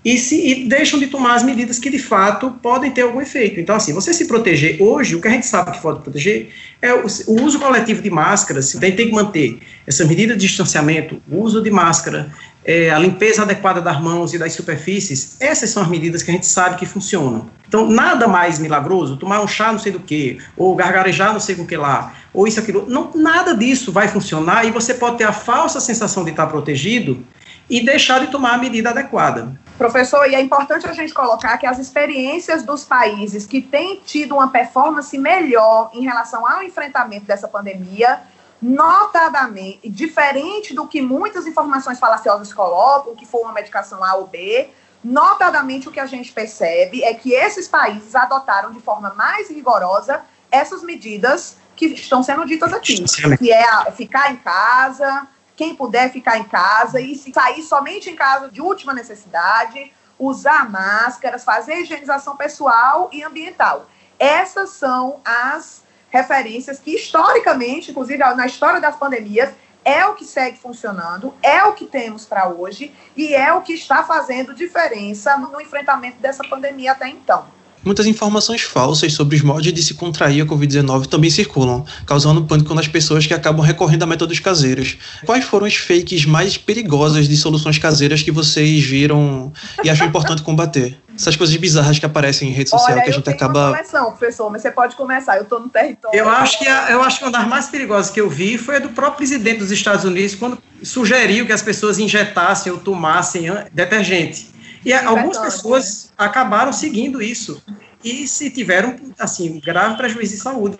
e, se, e deixam de tomar as medidas que de fato podem ter algum efeito. Então, assim, você se proteger hoje, o que a gente sabe que pode proteger é o, o uso coletivo de máscaras. Tem, tem que manter essa medida de distanciamento, o uso de máscara, é, a limpeza adequada das mãos e das superfícies. Essas são as medidas que a gente sabe que funcionam. Então, nada mais milagroso, tomar um chá não sei do que, ou gargarejar não sei com que lá, ou isso, aquilo. Não, nada disso vai funcionar e você pode ter a falsa sensação de estar protegido e deixar de tomar a medida adequada. Professor, e é importante a gente colocar que as experiências dos países que têm tido uma performance melhor em relação ao enfrentamento dessa pandemia, notadamente, diferente do que muitas informações falaciosas colocam, que foi uma medicação A ou B, notadamente o que a gente percebe é que esses países adotaram de forma mais rigorosa essas medidas que estão sendo ditas aqui, que é ficar em casa, quem puder ficar em casa e sair somente em casa de última necessidade, usar máscaras, fazer higienização pessoal e ambiental. Essas são as referências que historicamente, inclusive na história das pandemias, é o que segue funcionando, é o que temos para hoje e é o que está fazendo diferença no enfrentamento dessa pandemia até então. Muitas informações falsas sobre os modos de se contrair a Covid-19 também circulam, causando pânico nas pessoas que acabam recorrendo a métodos caseiros. Quais foram as fakes mais perigosas de soluções caseiras que vocês viram e acham importante combater? Essas coisas bizarras que aparecem em rede social Olha, que a gente eu tenho acaba. Uma coleção, professor, mas você pode começar. Eu estou no território. Eu acho que a, eu acho que uma das mais perigosas que eu vi foi a do próprio presidente dos Estados Unidos quando sugeriu que as pessoas injetassem ou tomassem detergente. E algumas pessoas né? acabaram seguindo isso e se tiveram, assim, grave prejuízo de saúde.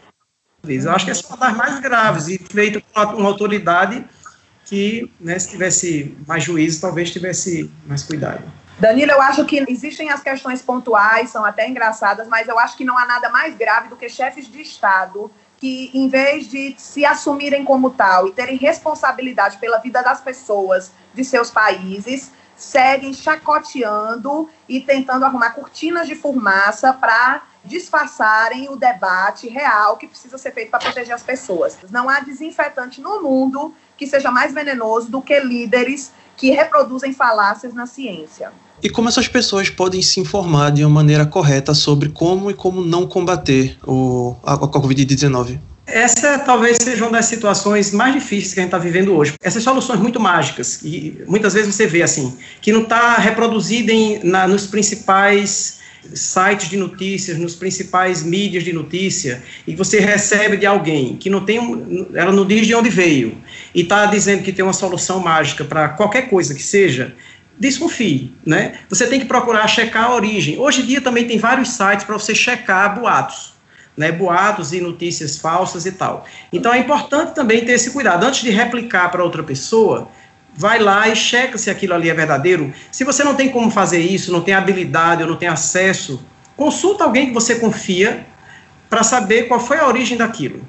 Eu acho que essa é uma das mais graves e feita por uma autoridade que, né, se tivesse mais juízo, talvez tivesse mais cuidado. Danilo, eu acho que existem as questões pontuais, são até engraçadas, mas eu acho que não há nada mais grave do que chefes de Estado que, em vez de se assumirem como tal e terem responsabilidade pela vida das pessoas de seus países, seguem chacoteando e tentando arrumar cortinas de fumaça para disfarçarem o debate real que precisa ser feito para proteger as pessoas. Não há desinfetante no mundo que seja mais venenoso do que líderes que reproduzem falácias na ciência. E como essas pessoas podem se informar de uma maneira correta sobre como e como não combater o, a, a Covid-19? Essa talvez seja uma das situações mais difíceis que a gente está vivendo hoje. Essas soluções muito mágicas, e muitas vezes você vê assim, que não está reproduzida em, na, nos principais sites de notícias, nos principais mídias de notícia, e você recebe de alguém que não tem, ela não diz de onde veio, e está dizendo que tem uma solução mágica para qualquer coisa que seja, desconfie, né? Você tem que procurar checar a origem. Hoje em dia também tem vários sites para você checar boatos né, boatos e notícias falsas e tal. Então é importante também ter esse cuidado. Antes de replicar para outra pessoa, vai lá e checa se aquilo ali é verdadeiro. Se você não tem como fazer isso, não tem habilidade ou não tem acesso, consulta alguém que você confia para saber qual foi a origem daquilo.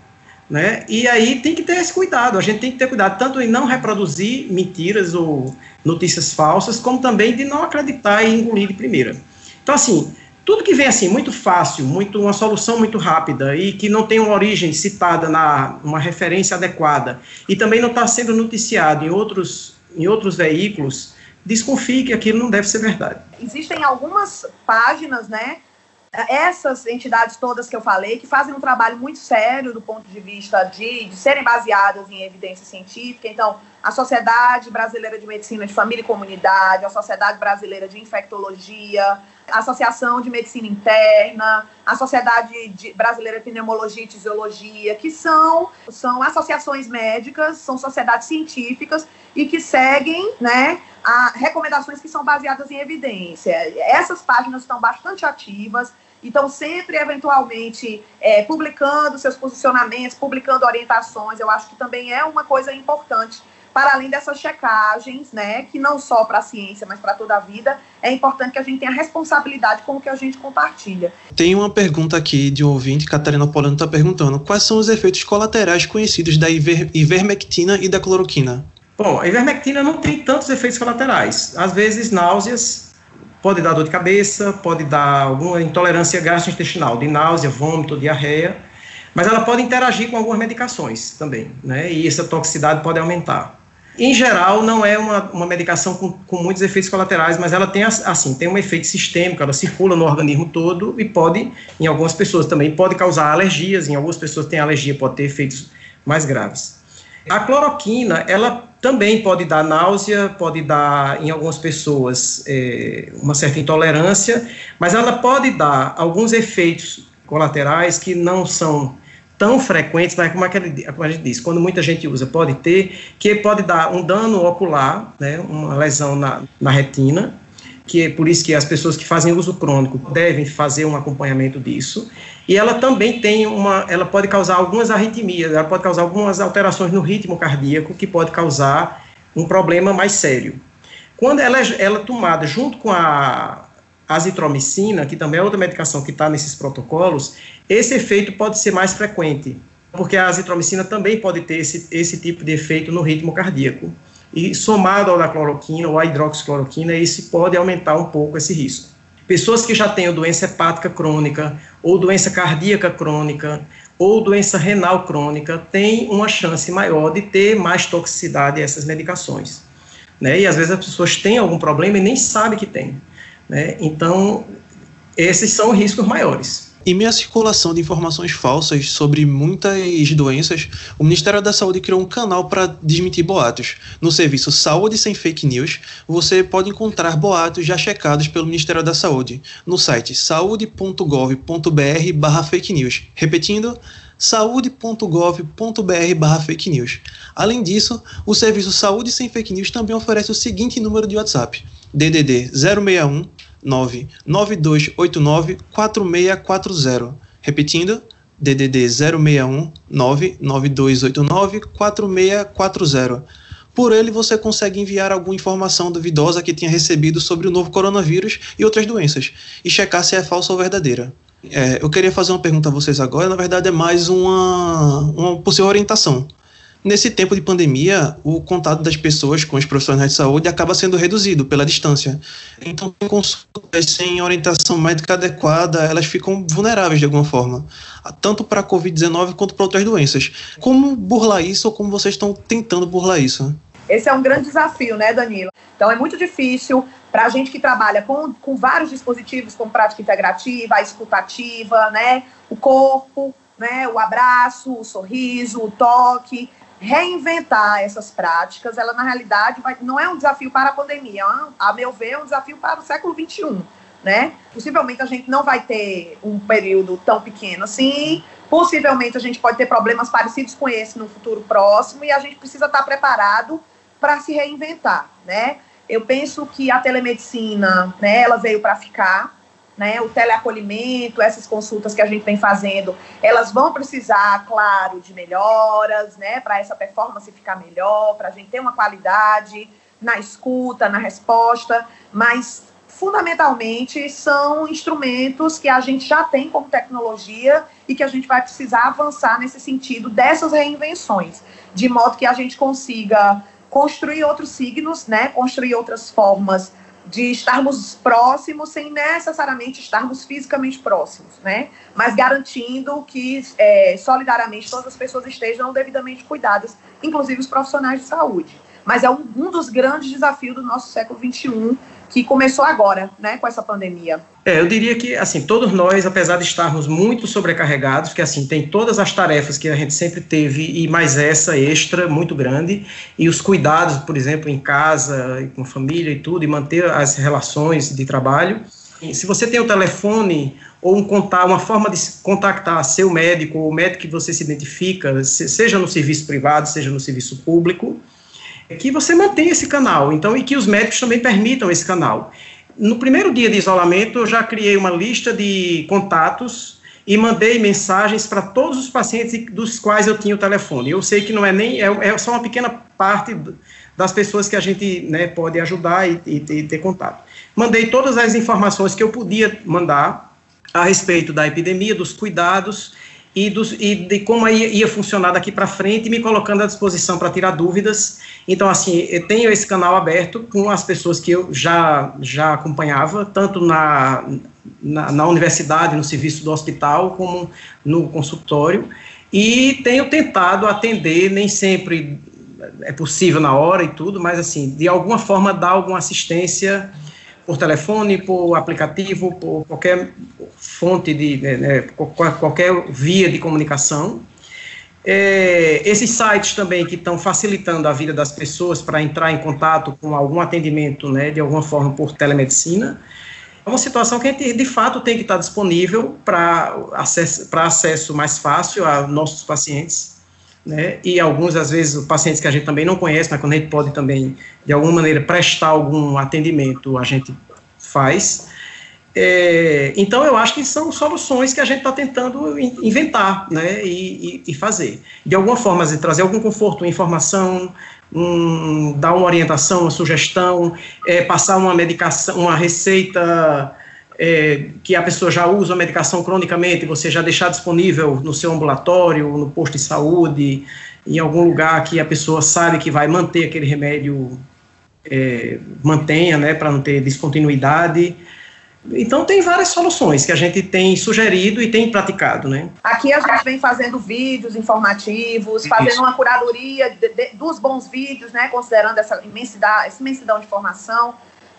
Né? E aí tem que ter esse cuidado, a gente tem que ter cuidado tanto em não reproduzir mentiras ou notícias falsas, como também de não acreditar e engolir de primeira. Então, assim, tudo que vem assim muito fácil, muito uma solução muito rápida e que não tem uma origem citada na uma referência adequada e também não está sendo noticiado em outros em outros veículos, desconfie que aquilo não deve ser verdade. Existem algumas páginas, né? Essas entidades todas que eu falei, que fazem um trabalho muito sério do ponto de vista de, de serem baseadas em evidência científica. Então, a Sociedade Brasileira de Medicina de Família e Comunidade, a Sociedade Brasileira de Infectologia, Associação de Medicina Interna, a Sociedade de Brasileira de Pneumologia e Fisiologia, que são, são associações médicas, são sociedades científicas e que seguem né, a recomendações que são baseadas em evidência. Essas páginas estão bastante ativas, então sempre, eventualmente, é, publicando seus posicionamentos, publicando orientações, eu acho que também é uma coisa importante para além dessas checagens, né, que não só para a ciência, mas para toda a vida, é importante que a gente tenha responsabilidade com o que a gente compartilha. Tem uma pergunta aqui de um ouvinte, Catarina Polano está perguntando, quais são os efeitos colaterais conhecidos da iver, ivermectina e da cloroquina? Bom, a ivermectina não tem tantos efeitos colaterais. Às vezes, náuseas, pode dar dor de cabeça, pode dar alguma intolerância gastrointestinal, de náusea, vômito, diarreia, mas ela pode interagir com algumas medicações também, né? E essa toxicidade pode aumentar. Em geral, não é uma, uma medicação com, com muitos efeitos colaterais, mas ela tem, assim, tem um efeito sistêmico, ela circula no organismo todo e pode, em algumas pessoas também, pode causar alergias, em algumas pessoas tem alergia, pode ter efeitos mais graves. A cloroquina, ela também pode dar náusea, pode dar, em algumas pessoas, é, uma certa intolerância, mas ela pode dar alguns efeitos colaterais que não são tão frequentes, mas como, é que ele, como a gente diz, quando muita gente usa, pode ter, que pode dar um dano ocular, né, uma lesão na, na retina, que é por isso que as pessoas que fazem uso crônico devem fazer um acompanhamento disso. E ela também tem uma, ela pode causar algumas arritmias, ela pode causar algumas alterações no ritmo cardíaco que pode causar um problema mais sério. Quando ela, é, ela é tomada junto com a azitromicina, que também é outra medicação que está nesses protocolos, esse efeito pode ser mais frequente, porque a azitromicina também pode ter esse, esse tipo de efeito no ritmo cardíaco. E somado ao da cloroquina ou à hidroxicloroquina, isso pode aumentar um pouco esse risco. Pessoas que já têm doença hepática crônica, ou doença cardíaca crônica, ou doença renal crônica, têm uma chance maior de ter mais toxicidade a essas medicações. Né? E às vezes as pessoas têm algum problema e nem sabem que tem. Né? Então, esses são riscos maiores. Em meio à circulação de informações falsas sobre muitas doenças, o Ministério da Saúde criou um canal para desmentir boatos. No serviço Saúde Sem Fake News, você pode encontrar boatos já checados pelo Ministério da Saúde no site saude.gov.br/fake news. Repetindo, saude.gov.br/fake news. Além disso, o serviço Saúde Sem Fake News também oferece o seguinte número de WhatsApp: DDD 061 99289 4640. Repetindo, DDD 061 99289 4640. Por ele, você consegue enviar alguma informação duvidosa que tenha recebido sobre o novo coronavírus e outras doenças e checar se é falsa ou verdadeira. É, eu queria fazer uma pergunta a vocês agora, na verdade é mais uma, uma possível orientação. Nesse tempo de pandemia, o contato das pessoas com os profissionais de saúde acaba sendo reduzido pela distância. Então, consultas sem orientação médica adequada, elas ficam vulneráveis de alguma forma, tanto para a Covid-19 quanto para outras doenças. Como burlar isso ou como vocês estão tentando burlar isso? Esse é um grande desafio, né, Danilo? Então, é muito difícil para a gente que trabalha com, com vários dispositivos, como prática integrativa, a escutativa, né, o corpo, né, o abraço, o sorriso, o toque, reinventar essas práticas, ela na realidade vai, não é um desafio para a pandemia, é a meu ver, é um desafio para o século XXI. Né? Possivelmente a gente não vai ter um período tão pequeno assim, possivelmente a gente pode ter problemas parecidos com esse no futuro próximo e a gente precisa estar preparado para se reinventar, né? Eu penso que a telemedicina, né, ela veio para ficar, né, o teleacolhimento, essas consultas que a gente vem fazendo, elas vão precisar, claro, de melhoras, né, para essa performance ficar melhor, para a gente ter uma qualidade na escuta, na resposta, mas fundamentalmente são instrumentos que a gente já tem como tecnologia e que a gente vai precisar avançar nesse sentido dessas reinvenções, de modo que a gente consiga construir outros signos, né, construir outras formas de estarmos próximos sem necessariamente estarmos fisicamente próximos, né? Mas garantindo que é, solidariamente todas as pessoas estejam devidamente cuidadas, inclusive os profissionais de saúde. Mas é um, um dos grandes desafios do nosso século XXI que começou agora, né, com essa pandemia. É, eu diria que, assim, todos nós, apesar de estarmos muito sobrecarregados, que, assim, tem todas as tarefas que a gente sempre teve e mais essa extra muito grande, e os cuidados, por exemplo, em casa, com família e tudo, e manter as relações de trabalho, Se você tem o telefone ou um contar, uma forma de contactar seu médico ou o médico que você se identifica, seja no serviço privado, seja no serviço público, é que você mantenha esse canal. Então, e que os médicos também permitam esse canal. No primeiro dia de isolamento, eu já criei uma lista de contatos e mandei mensagens para todos os pacientes dos quais eu tinha o telefone. Eu sei que não é nem é, é só uma pequena parte das pessoas que a gente né, pode ajudar e, e, e ter contato. Mandei todas as informações que eu podia mandar a respeito da epidemia, dos cuidados e, e de como ia, ia funcionar daqui para frente, me colocando à disposição para tirar dúvidas. Então, assim, eu tenho esse canal aberto com as pessoas que eu já, já acompanhava, tanto na, na, na universidade, no serviço do hospital, como no consultório, e tenho tentado atender, nem sempre é possível na hora e tudo, mas, assim, de alguma forma dar alguma assistência por telefone, por aplicativo, por qualquer fonte de né, né qualquer via de comunicação. É, esses sites também que estão facilitando a vida das pessoas para entrar em contato com algum atendimento, né, de alguma forma por telemedicina, é uma situação que a gente, de fato, tem que estar disponível para acesso, acesso mais fácil a nossos pacientes, né, e alguns, às vezes, pacientes que a gente também não conhece, mas quando a gente pode também, de alguma maneira, prestar algum atendimento, a gente faz. É, então, eu acho que são soluções que a gente está tentando inventar né, e, e, e, fazer. De alguma forma, trazer algum conforto, informação, um, dar uma orientação, uma sugestão, é, passar uma medicação, uma receita é, que a pessoa já usa a medicação cronicamente, você já deixar disponível no seu ambulatório, no posto de saúde, em algum lugar que a pessoa sabe que vai manter aquele remédio, é, mantenha, né, para não ter descontinuidade. Então, tem várias soluções que a gente tem sugerido e tem praticado, né? Aqui a gente vem fazendo vídeos informativos, fazendo Isso. uma curadoria de, de, dos bons vídeos, né? Considerando essa imensidade, essa imensidão de informação.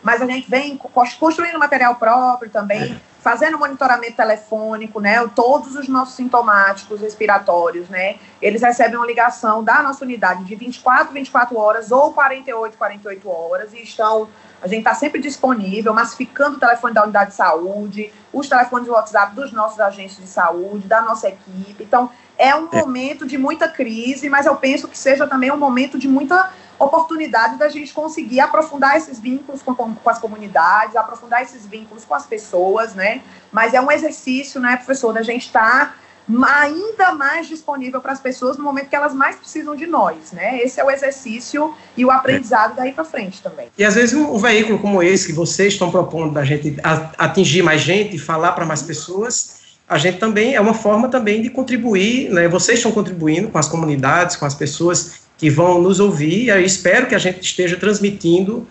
Mas a gente vem construindo material próprio também, é. fazendo monitoramento telefônico, né? Todos os nossos sintomáticos respiratórios, né? Eles recebem uma ligação da nossa unidade de 24, 24 horas ou 48, 48 horas e estão a gente está sempre disponível, massificando o telefone da unidade de saúde, os telefones do WhatsApp dos nossos agentes de saúde, da nossa equipe. Então, é um é. momento de muita crise, mas eu penso que seja também um momento de muita oportunidade da gente conseguir aprofundar esses vínculos com, com, as comunidades, aprofundar esses vínculos com as pessoas, né? Mas é um exercício, né, professor, da gente estar tá ainda mais disponível para as pessoas no momento que elas mais precisam de nós, né? Esse é o exercício e o aprendizado daí para frente também. E às vezes um, veículo como esse que vocês estão propondo da gente atingir mais gente, falar para mais pessoas, a gente também é uma forma também de contribuir, né? Vocês estão contribuindo com as comunidades, com as pessoas que vão nos ouvir. E espero que a gente esteja transmitindo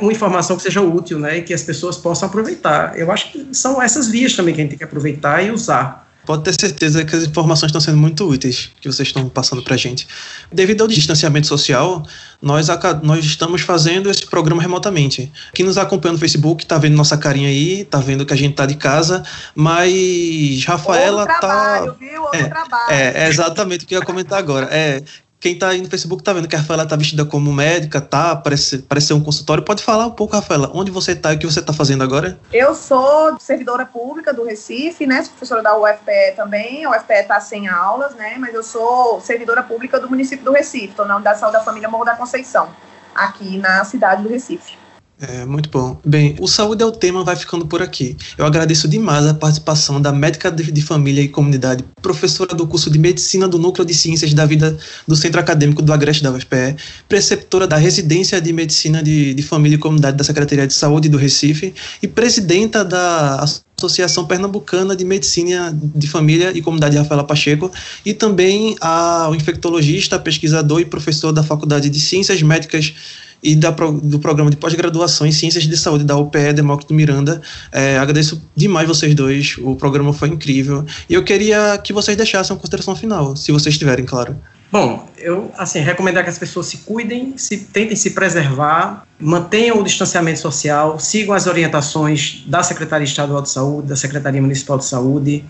uma informação que seja útil, né? E que as pessoas possam aproveitar. Eu acho que são essas vias também que a gente tem que aproveitar e usar pode ter certeza que as informações estão sendo muito úteis que vocês estão passando para a gente. Devido ao distanciamento social, nós, nós estamos fazendo esse programa remotamente. Quem nos acompanha no Facebook está vendo nossa carinha aí, está vendo que a gente está de casa, mas Rafaela está. Viu? Outro é, trabalho. É, é exatamente o que eu ia comentar agora. É, quem está aí no Facebook está vendo que a Rafaela está vestida como médica, tá? Parece, parece ser um consultório. Pode falar um pouco, Rafaela, onde você está e o que você está fazendo agora? Eu sou servidora pública do Recife, né? Sou professora da UFPE também. A UFPE está sem aulas, né? Mas eu sou servidora pública do município do Recife. Estou na Unidade de Saúde da Família Morro da Conceição, aqui na cidade do Recife. É, muito bom. Bem, o Saúde é o tema vai ficando por aqui. Eu agradeço demais a participação da médica de, família e comunidade, professora do curso de Medicina do Núcleo de Ciências da Vida do Centro Acadêmico do Agreste da UFPE, preceptora da Residência de Medicina de, de Família e Comunidade da Secretaria de Saúde do Recife e presidenta da Associação Pernambucana de Medicina de Família e Comunidade Rafaela Pacheco, e também ao infectologista, pesquisador e professor da Faculdade de Ciências Médicas e da, do programa de pós-graduação em Ciências de Saúde da UPE, Demócrito Miranda. É, agradeço demais vocês dois, o programa foi incrível. E eu queria que vocês deixassem uma consideração final, se vocês tiverem, claro. Bom, eu assim recomendar que as pessoas se cuidem, se tentem se preservar, mantenham o distanciamento social, sigam as orientações da Secretaria Estadual de Saúde, da Secretaria Municipal de Saúde,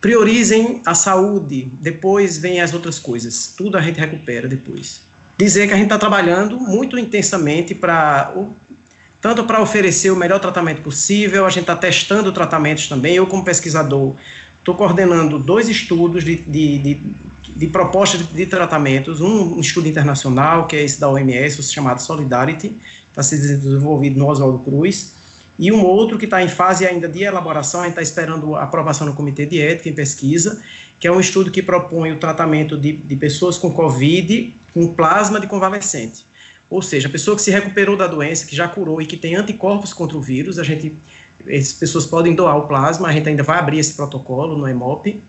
priorizem a saúde, depois vem as outras coisas. Tudo a gente recupera depois dizer que a gente está trabalhando muito intensamente para tanto para oferecer o melhor tratamento possível, a gente está testando tratamentos também. Eu, como pesquisador, estou coordenando dois estudos de, de, de, de propostas de, de, tratamentos, um, estudo internacional, que é esse da OMS, chamado Solidarity, está sendo desenvolvido no Oswaldo Cruz, e um outro que está em fase ainda de elaboração, a gente está esperando a aprovação no Comitê de Ética em Pesquisa, que é um estudo que propõe o tratamento de, de pessoas com Covid com plasma de convalescente. Ou seja, a pessoa que se recuperou da doença, que já curou e que tem anticorpos contra o vírus, a gente, essas pessoas podem doar o plasma, a gente ainda vai abrir esse protocolo no EMOP,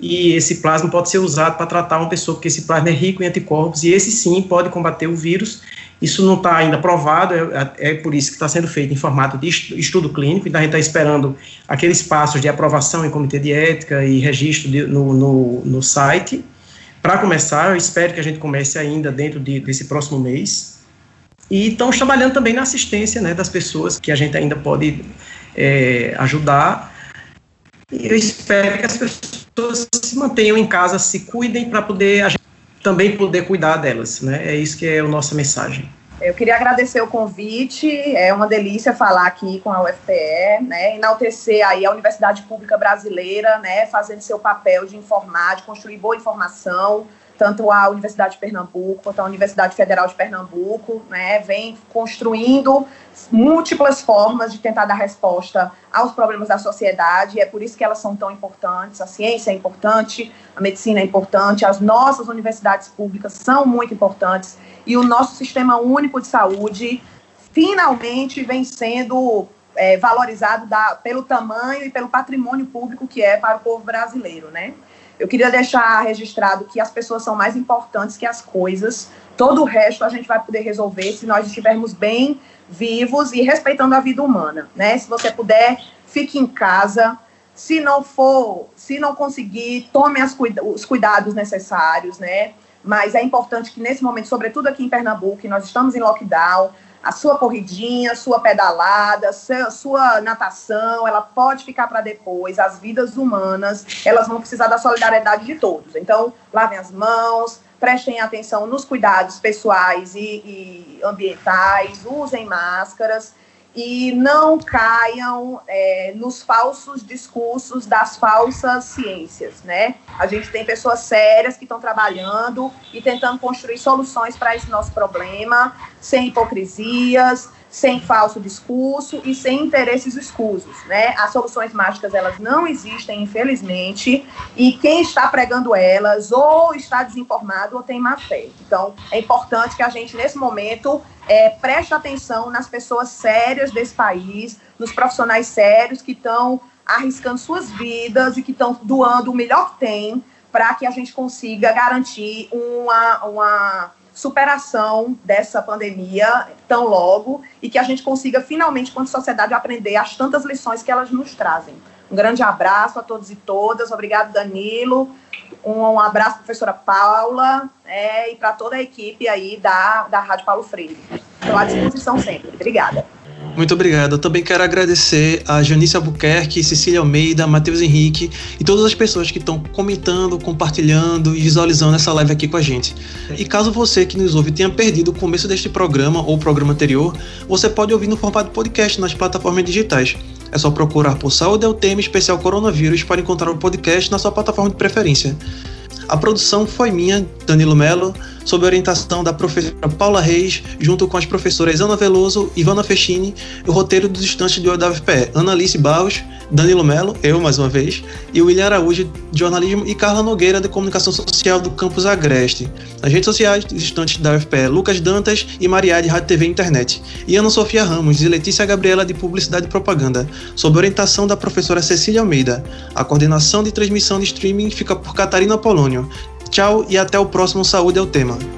e esse plasma pode ser usado para tratar uma pessoa, porque esse plasma é rico em anticorpos, e esse sim pode combater o vírus. Isso não está ainda provado, é, é, por isso que está sendo feito em formato de estudo clínico, então a gente está esperando aqueles passos de aprovação em comitê de ética e registro de, no, no, no site. Para começar, eu espero que a gente comece ainda dentro de, desse próximo mês, e estamos trabalhando também na assistência né, das pessoas que a gente ainda pode é, ajudar. E eu espero que as pessoas se mantenham em casa, se cuidem para poder a gente também poder cuidar delas. Né? É isso que é a nossa mensagem. Eu queria agradecer o convite, é uma delícia falar aqui com a UFPE, né, enaltecer aí a Universidade Pública Brasileira, né, fazendo seu papel de informar, de construir boa informação, tanto a Universidade de Pernambuco quanto a Universidade Federal de Pernambuco, né, vem construindo múltiplas formas de tentar dar resposta aos problemas da sociedade, é por isso que elas são tão importantes. A ciência é importante, a medicina é importante, as nossas universidades públicas são muito importantes, e o nosso sistema único de saúde finalmente vem sendo é, valorizado da, pelo tamanho e pelo patrimônio público que é para o povo brasileiro, né? Eu queria deixar registrado que as pessoas são mais importantes que as coisas. Todo o resto a gente vai poder resolver se nós estivermos bem vivos e respeitando a vida humana, né? Se você puder, fique em casa. Se não for, se não conseguir, tome cuida os cuidados necessários, né? Mas é importante que nesse momento, sobretudo aqui em Pernambuco, nós estamos em lockdown, a sua corridinha, sua pedalada, sua natação, ela pode ficar para depois. As vidas humanas, elas vão precisar da solidariedade de todos. Então, lavem as mãos, prestem atenção nos cuidados pessoais e, e ambientais, usem máscaras e não caiam é, nos falsos discursos das falsas ciências, né? A gente tem pessoas sérias que estão trabalhando e tentando construir soluções para esse nosso problema, sem hipocrisias, sem falso discurso e sem interesses escusos, né? As soluções mágicas elas não existem, infelizmente, e quem está pregando elas ou está desinformado ou tem má fé. Então, é importante que a gente nesse momento é, preste atenção nas pessoas sérias desse país, nos profissionais sérios que estão arriscando suas vidas e que estão doando o melhor que tem para que a gente consiga garantir uma, uma superação dessa pandemia tão logo e que a gente consiga finalmente, quanto sociedade, aprender as tantas lições que elas nos trazem. Um grande abraço a todos e todas. Obrigado, Danilo. Um, abraço, professora Paula, é, e para toda a equipe aí da, da Rádio Paulo Freire. Estou à disposição sempre. Obrigada. Muito obrigado. Eu também quero agradecer a Janice Albuquerque, Cecília Almeida, Matheus Henrique e todas as pessoas que estão comentando, compartilhando e visualizando essa live aqui com a gente. E caso você que nos ouve tenha perdido o começo deste programa ou o programa anterior, você pode ouvir no formato podcast nas plataformas digitais. É só procurar por Saúde é o Tema Especial Coronavírus para encontrar o podcast na sua plataforma de preferência. A produção foi minha, Danilo Melo, sob orientação da professora Paula Reis, junto com as professoras Ana Veloso, Ivana Fechini, o roteiro dos estudantes de UFPE, Ana Alice Barros, Danilo Melo, eu mais uma vez, e William Araújo, de jornalismo, e Carla Nogueira, de comunicação social do campus Agreste. Nas redes sociais, os estudantes da UFPE, Lucas Dantas e Maria de Rádio TV e Internet. E Ana Sofia Ramos e Letícia Gabriela, de Publicidade e Propaganda, sob orientação da professora Cecília Almeida. A coordenação de transmissão de streaming fica por Catarina Polônio. Tchau e até o próximo Saúde é o Tema.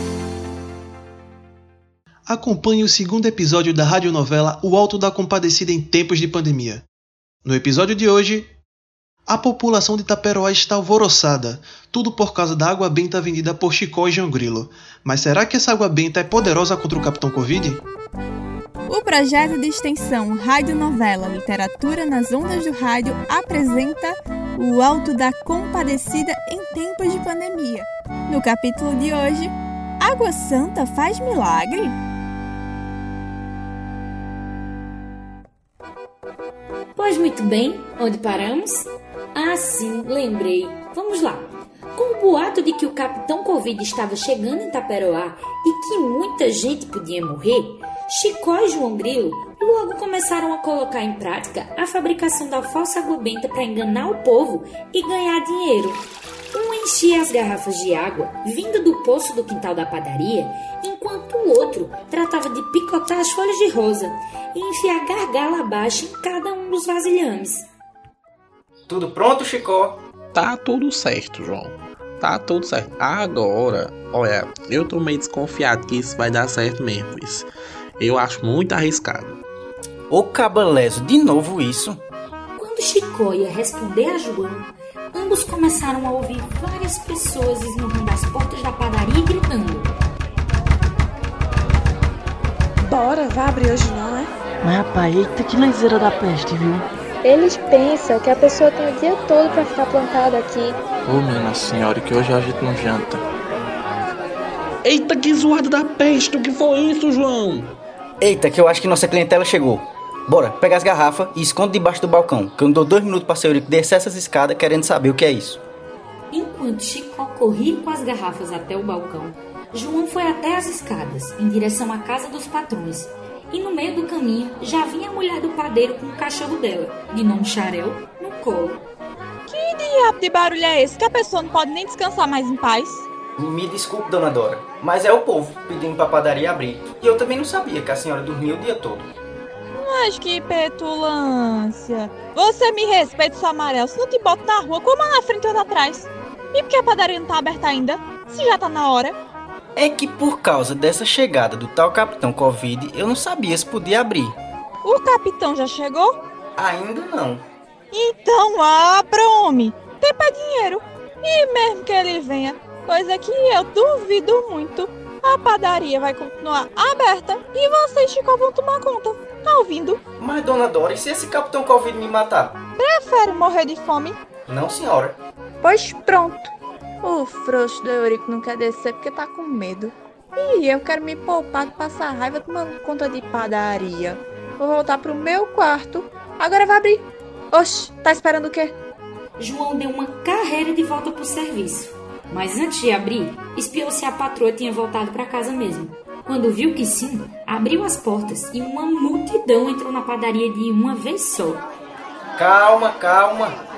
Acompanhe o segundo episódio da radionovela O Alto da Compadecida em Tempos de Pandemia. No episódio de hoje, a população de Itaperoá está alvoroçada, tudo por causa da água benta vendida por Chicó e João Grilo. Mas será que essa água benta é poderosa contra o Capitão Covid? O projeto de extensão Rádio Novela Literatura nas Ondas do Rádio apresenta O Alto da Compadecida em Tempos de Pandemia. No capítulo de hoje, Água Santa faz milagre? Pois muito bem, onde paramos? Ah, sim, lembrei. Vamos lá. Com o boato de que o Capitão Covid estava chegando em Taperoá e que muita gente podia morrer, Chicó e João Grilo logo começaram a colocar em prática a fabricação da falsa água benta para enganar o povo e ganhar dinheiro. Um enchia as garrafas de água vindo do poço do quintal da padaria, enquanto o outro tratava de picotar as folhas de rosa e enfiar gargala abaixo em cada um dos vasilhames. Tudo pronto, Chicó? Tá tudo certo, João. Tá tudo certo. Agora, olha, eu tô meio desconfiado que isso vai dar certo mesmo. Isso. Eu acho muito arriscado. Ô cabalezo, de novo isso? Quando Chicó ia responder a João, ambos começaram a ouvir várias pessoas esmurrando as portas da padaria e gritando. Bora, vai abrir hoje não, é? Mas rapaz, eita que lezeira da peste, viu? Eles pensam que a pessoa tem o dia todo pra ficar plantada aqui. Ô oh, minha senhora, que hoje a gente não janta. Eita que zoada da peste, o que foi isso, João? Eita, que eu acho que nossa clientela chegou. Bora, pega as garrafas e esconde debaixo do balcão, que eu não dou dois minutos pra senhorita descer essas escadas querendo saber o que é isso. Enquanto Chico corria com as garrafas até o balcão, João foi até as escadas, em direção à casa dos patrões. E no meio do caminho já vinha a mulher do padeiro com o cachorro dela, de nome Xarel, no colo. Que diabo de barulho é esse que a pessoa não pode nem descansar mais em paz? Me desculpe, dona Dora, mas é o povo pedindo pra padaria abrir. E eu também não sabia que a senhora dormia o dia todo. Mas que petulância. Você me respeita, seu amarelo, se não te boto na rua, como na frente ou atrás. E por que a padaria não tá aberta ainda? Se já tá na hora. É que por causa dessa chegada do tal Capitão Covid, eu não sabia se podia abrir. O capitão já chegou? Ainda não. Então abra, homem. Tem pra dinheiro. E mesmo que ele venha, coisa que eu duvido muito, a padaria vai continuar aberta e vocês ficam vão tomar conta. Tá ouvindo? Mas, dona Dora, e se esse Capitão Covid me matar? Prefere morrer de fome? Não, senhora. Pois pronto. O frouxo do Eurico não quer descer porque tá com medo. E eu quero me poupar de passar raiva tomando conta de padaria. Vou voltar pro meu quarto. Agora vai abrir. Oxe, tá esperando o quê? João deu uma carreira de volta pro serviço. Mas antes de abrir, espiou se a patroa tinha voltado para casa mesmo. Quando viu que sim, abriu as portas e uma multidão entrou na padaria de uma vez só. Calma, calma.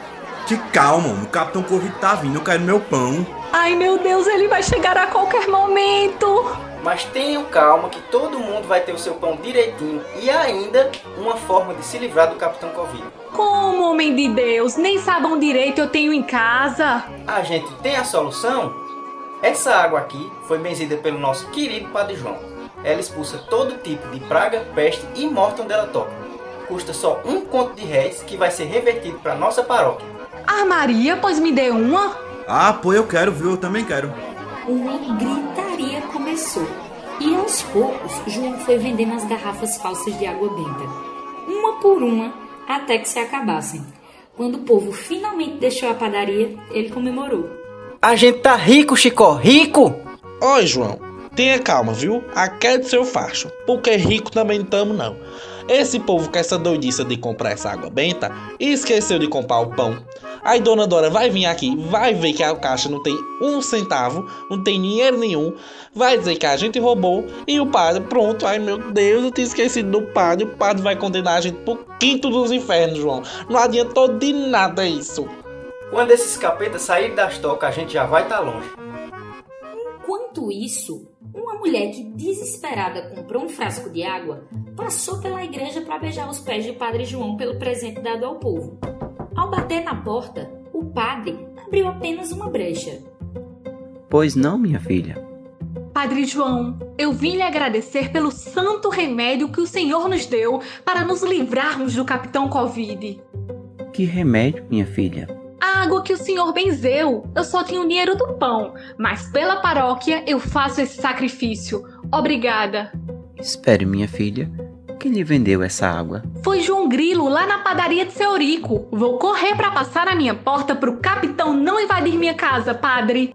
Que calma, o Capitão Covid tá vindo, eu quero meu pão. Ai meu Deus, ele vai chegar a qualquer momento. Mas tenham calma que todo mundo vai ter o seu pão direitinho e ainda uma forma de se livrar do Capitão Covid. Como, homem de Deus? Nem sabão direito eu tenho em casa. A gente tem a solução? Essa água aqui foi benzida pelo nosso querido Padre João. Ela expulsa todo tipo de praga, peste e morte onde ela toca. Custa só um conto de réis que vai ser revertido para nossa paróquia. Armaria, pois me dê uma. Ah, pô, eu quero, viu? Eu também quero. Uma gritaria começou. E aos poucos, João foi vendendo as garrafas falsas de água benta. Uma por uma, até que se acabassem. Quando o povo finalmente deixou a padaria, ele comemorou. A gente tá rico, Chicó, rico! Oi, João, tenha calma, viu? Aquele seu facho, porque rico também não tamo não. Esse povo com essa doidice de comprar essa água benta esqueceu de comprar o pão. Aí Dona Dora vai vir aqui, vai ver que a caixa não tem um centavo, não tem dinheiro nenhum, vai dizer que a gente roubou e o padre, pronto, ai meu Deus, eu tinha esquecido do padre, o padre vai condenar a gente pro quinto dos infernos, João. Não adiantou de nada isso. Quando esses capetas saírem das tocas, a gente já vai estar tá longe. Enquanto isso, uma mulher que desesperada comprou um frasco de água passou pela igreja para beijar os pés de Padre João pelo presente dado ao povo. Ao bater na porta, o padre abriu apenas uma brecha. Pois não, minha filha. Padre João, eu vim lhe agradecer pelo santo remédio que o Senhor nos deu para nos livrarmos do capitão Covid. Que remédio, minha filha? A água que o Senhor benzeu. Eu só tenho o dinheiro do pão, mas pela paróquia eu faço esse sacrifício. Obrigada. Espere, minha filha. Quem lhe vendeu essa água? Foi João Grilo, lá na padaria de Seurico. Vou correr para passar na minha porta pro capitão não invadir minha casa, padre.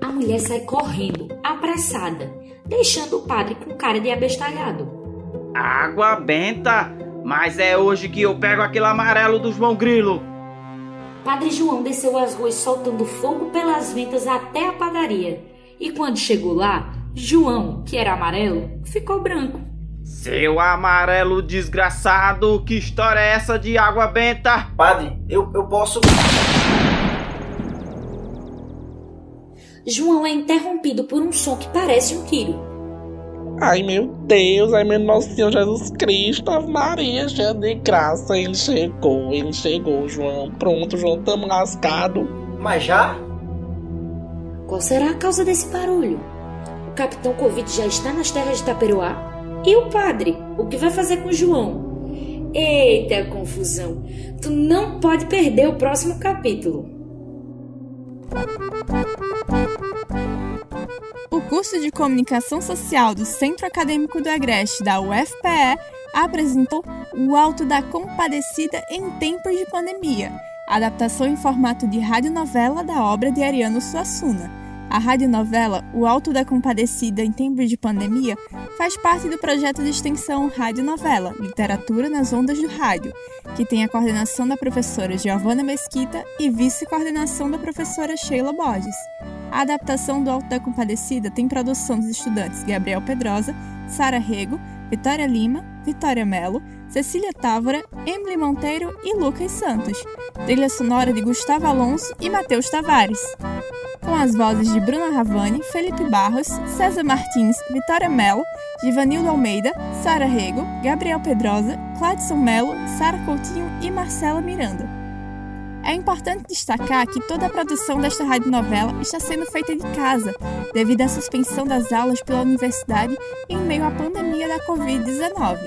A mulher sai correndo, apressada, deixando o padre com cara de abestalhado. Água benta! Mas é hoje que eu pego aquele amarelo do João Grilo. Padre João desceu as ruas soltando fogo pelas ventas até a padaria. E quando chegou lá, João, que era amarelo, ficou branco. Seu amarelo desgraçado, que história é essa de água benta? Padre, eu, eu posso. João é interrompido por um som que parece um tiro. Ai meu Deus, ai meu nosso Senhor Jesus Cristo, Ave Maria, cheia de graça, ele chegou, ele chegou, João. Pronto, João, tamo lascado. Mas já? Qual será a causa desse barulho? O capitão Covid já está nas terras de Taperoá? E o padre? O que vai fazer com João? Eita confusão! Tu não pode perder o próximo capítulo. O curso de Comunicação Social do Centro Acadêmico do Agreste da UFPE apresentou O Alto da Compadecida em Tempos de Pandemia, adaptação em formato de radionovela da obra de Ariano Suassuna. A radionovela O Alto da Compadecida em Tempos de Pandemia faz parte do projeto de extensão Radionovela Literatura nas Ondas do Rádio, que tem a coordenação da professora Giovana Mesquita e vice-coordenação da professora Sheila Borges. A adaptação do Alto da Compadecida tem produção dos estudantes Gabriel Pedrosa, Sara Rego, Vitória Lima, Vitória Melo, Cecília Távora, Emily Monteiro e Lucas Santos. Trilha sonora de Gustavo Alonso e Matheus Tavares com as vozes de Bruna Ravani, Felipe Barros, César Martins, Vitória Mello, Givanildo Almeida, Sara Rego, Gabriel Pedrosa, Cladson Melo, Sara Coutinho e Marcela Miranda. É importante destacar que toda a produção desta radionovela está sendo feita de casa, devido à suspensão das aulas pela universidade em meio à pandemia da Covid-19.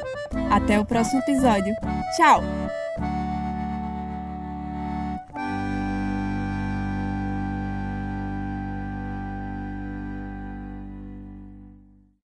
Até o próximo episódio. Tchau!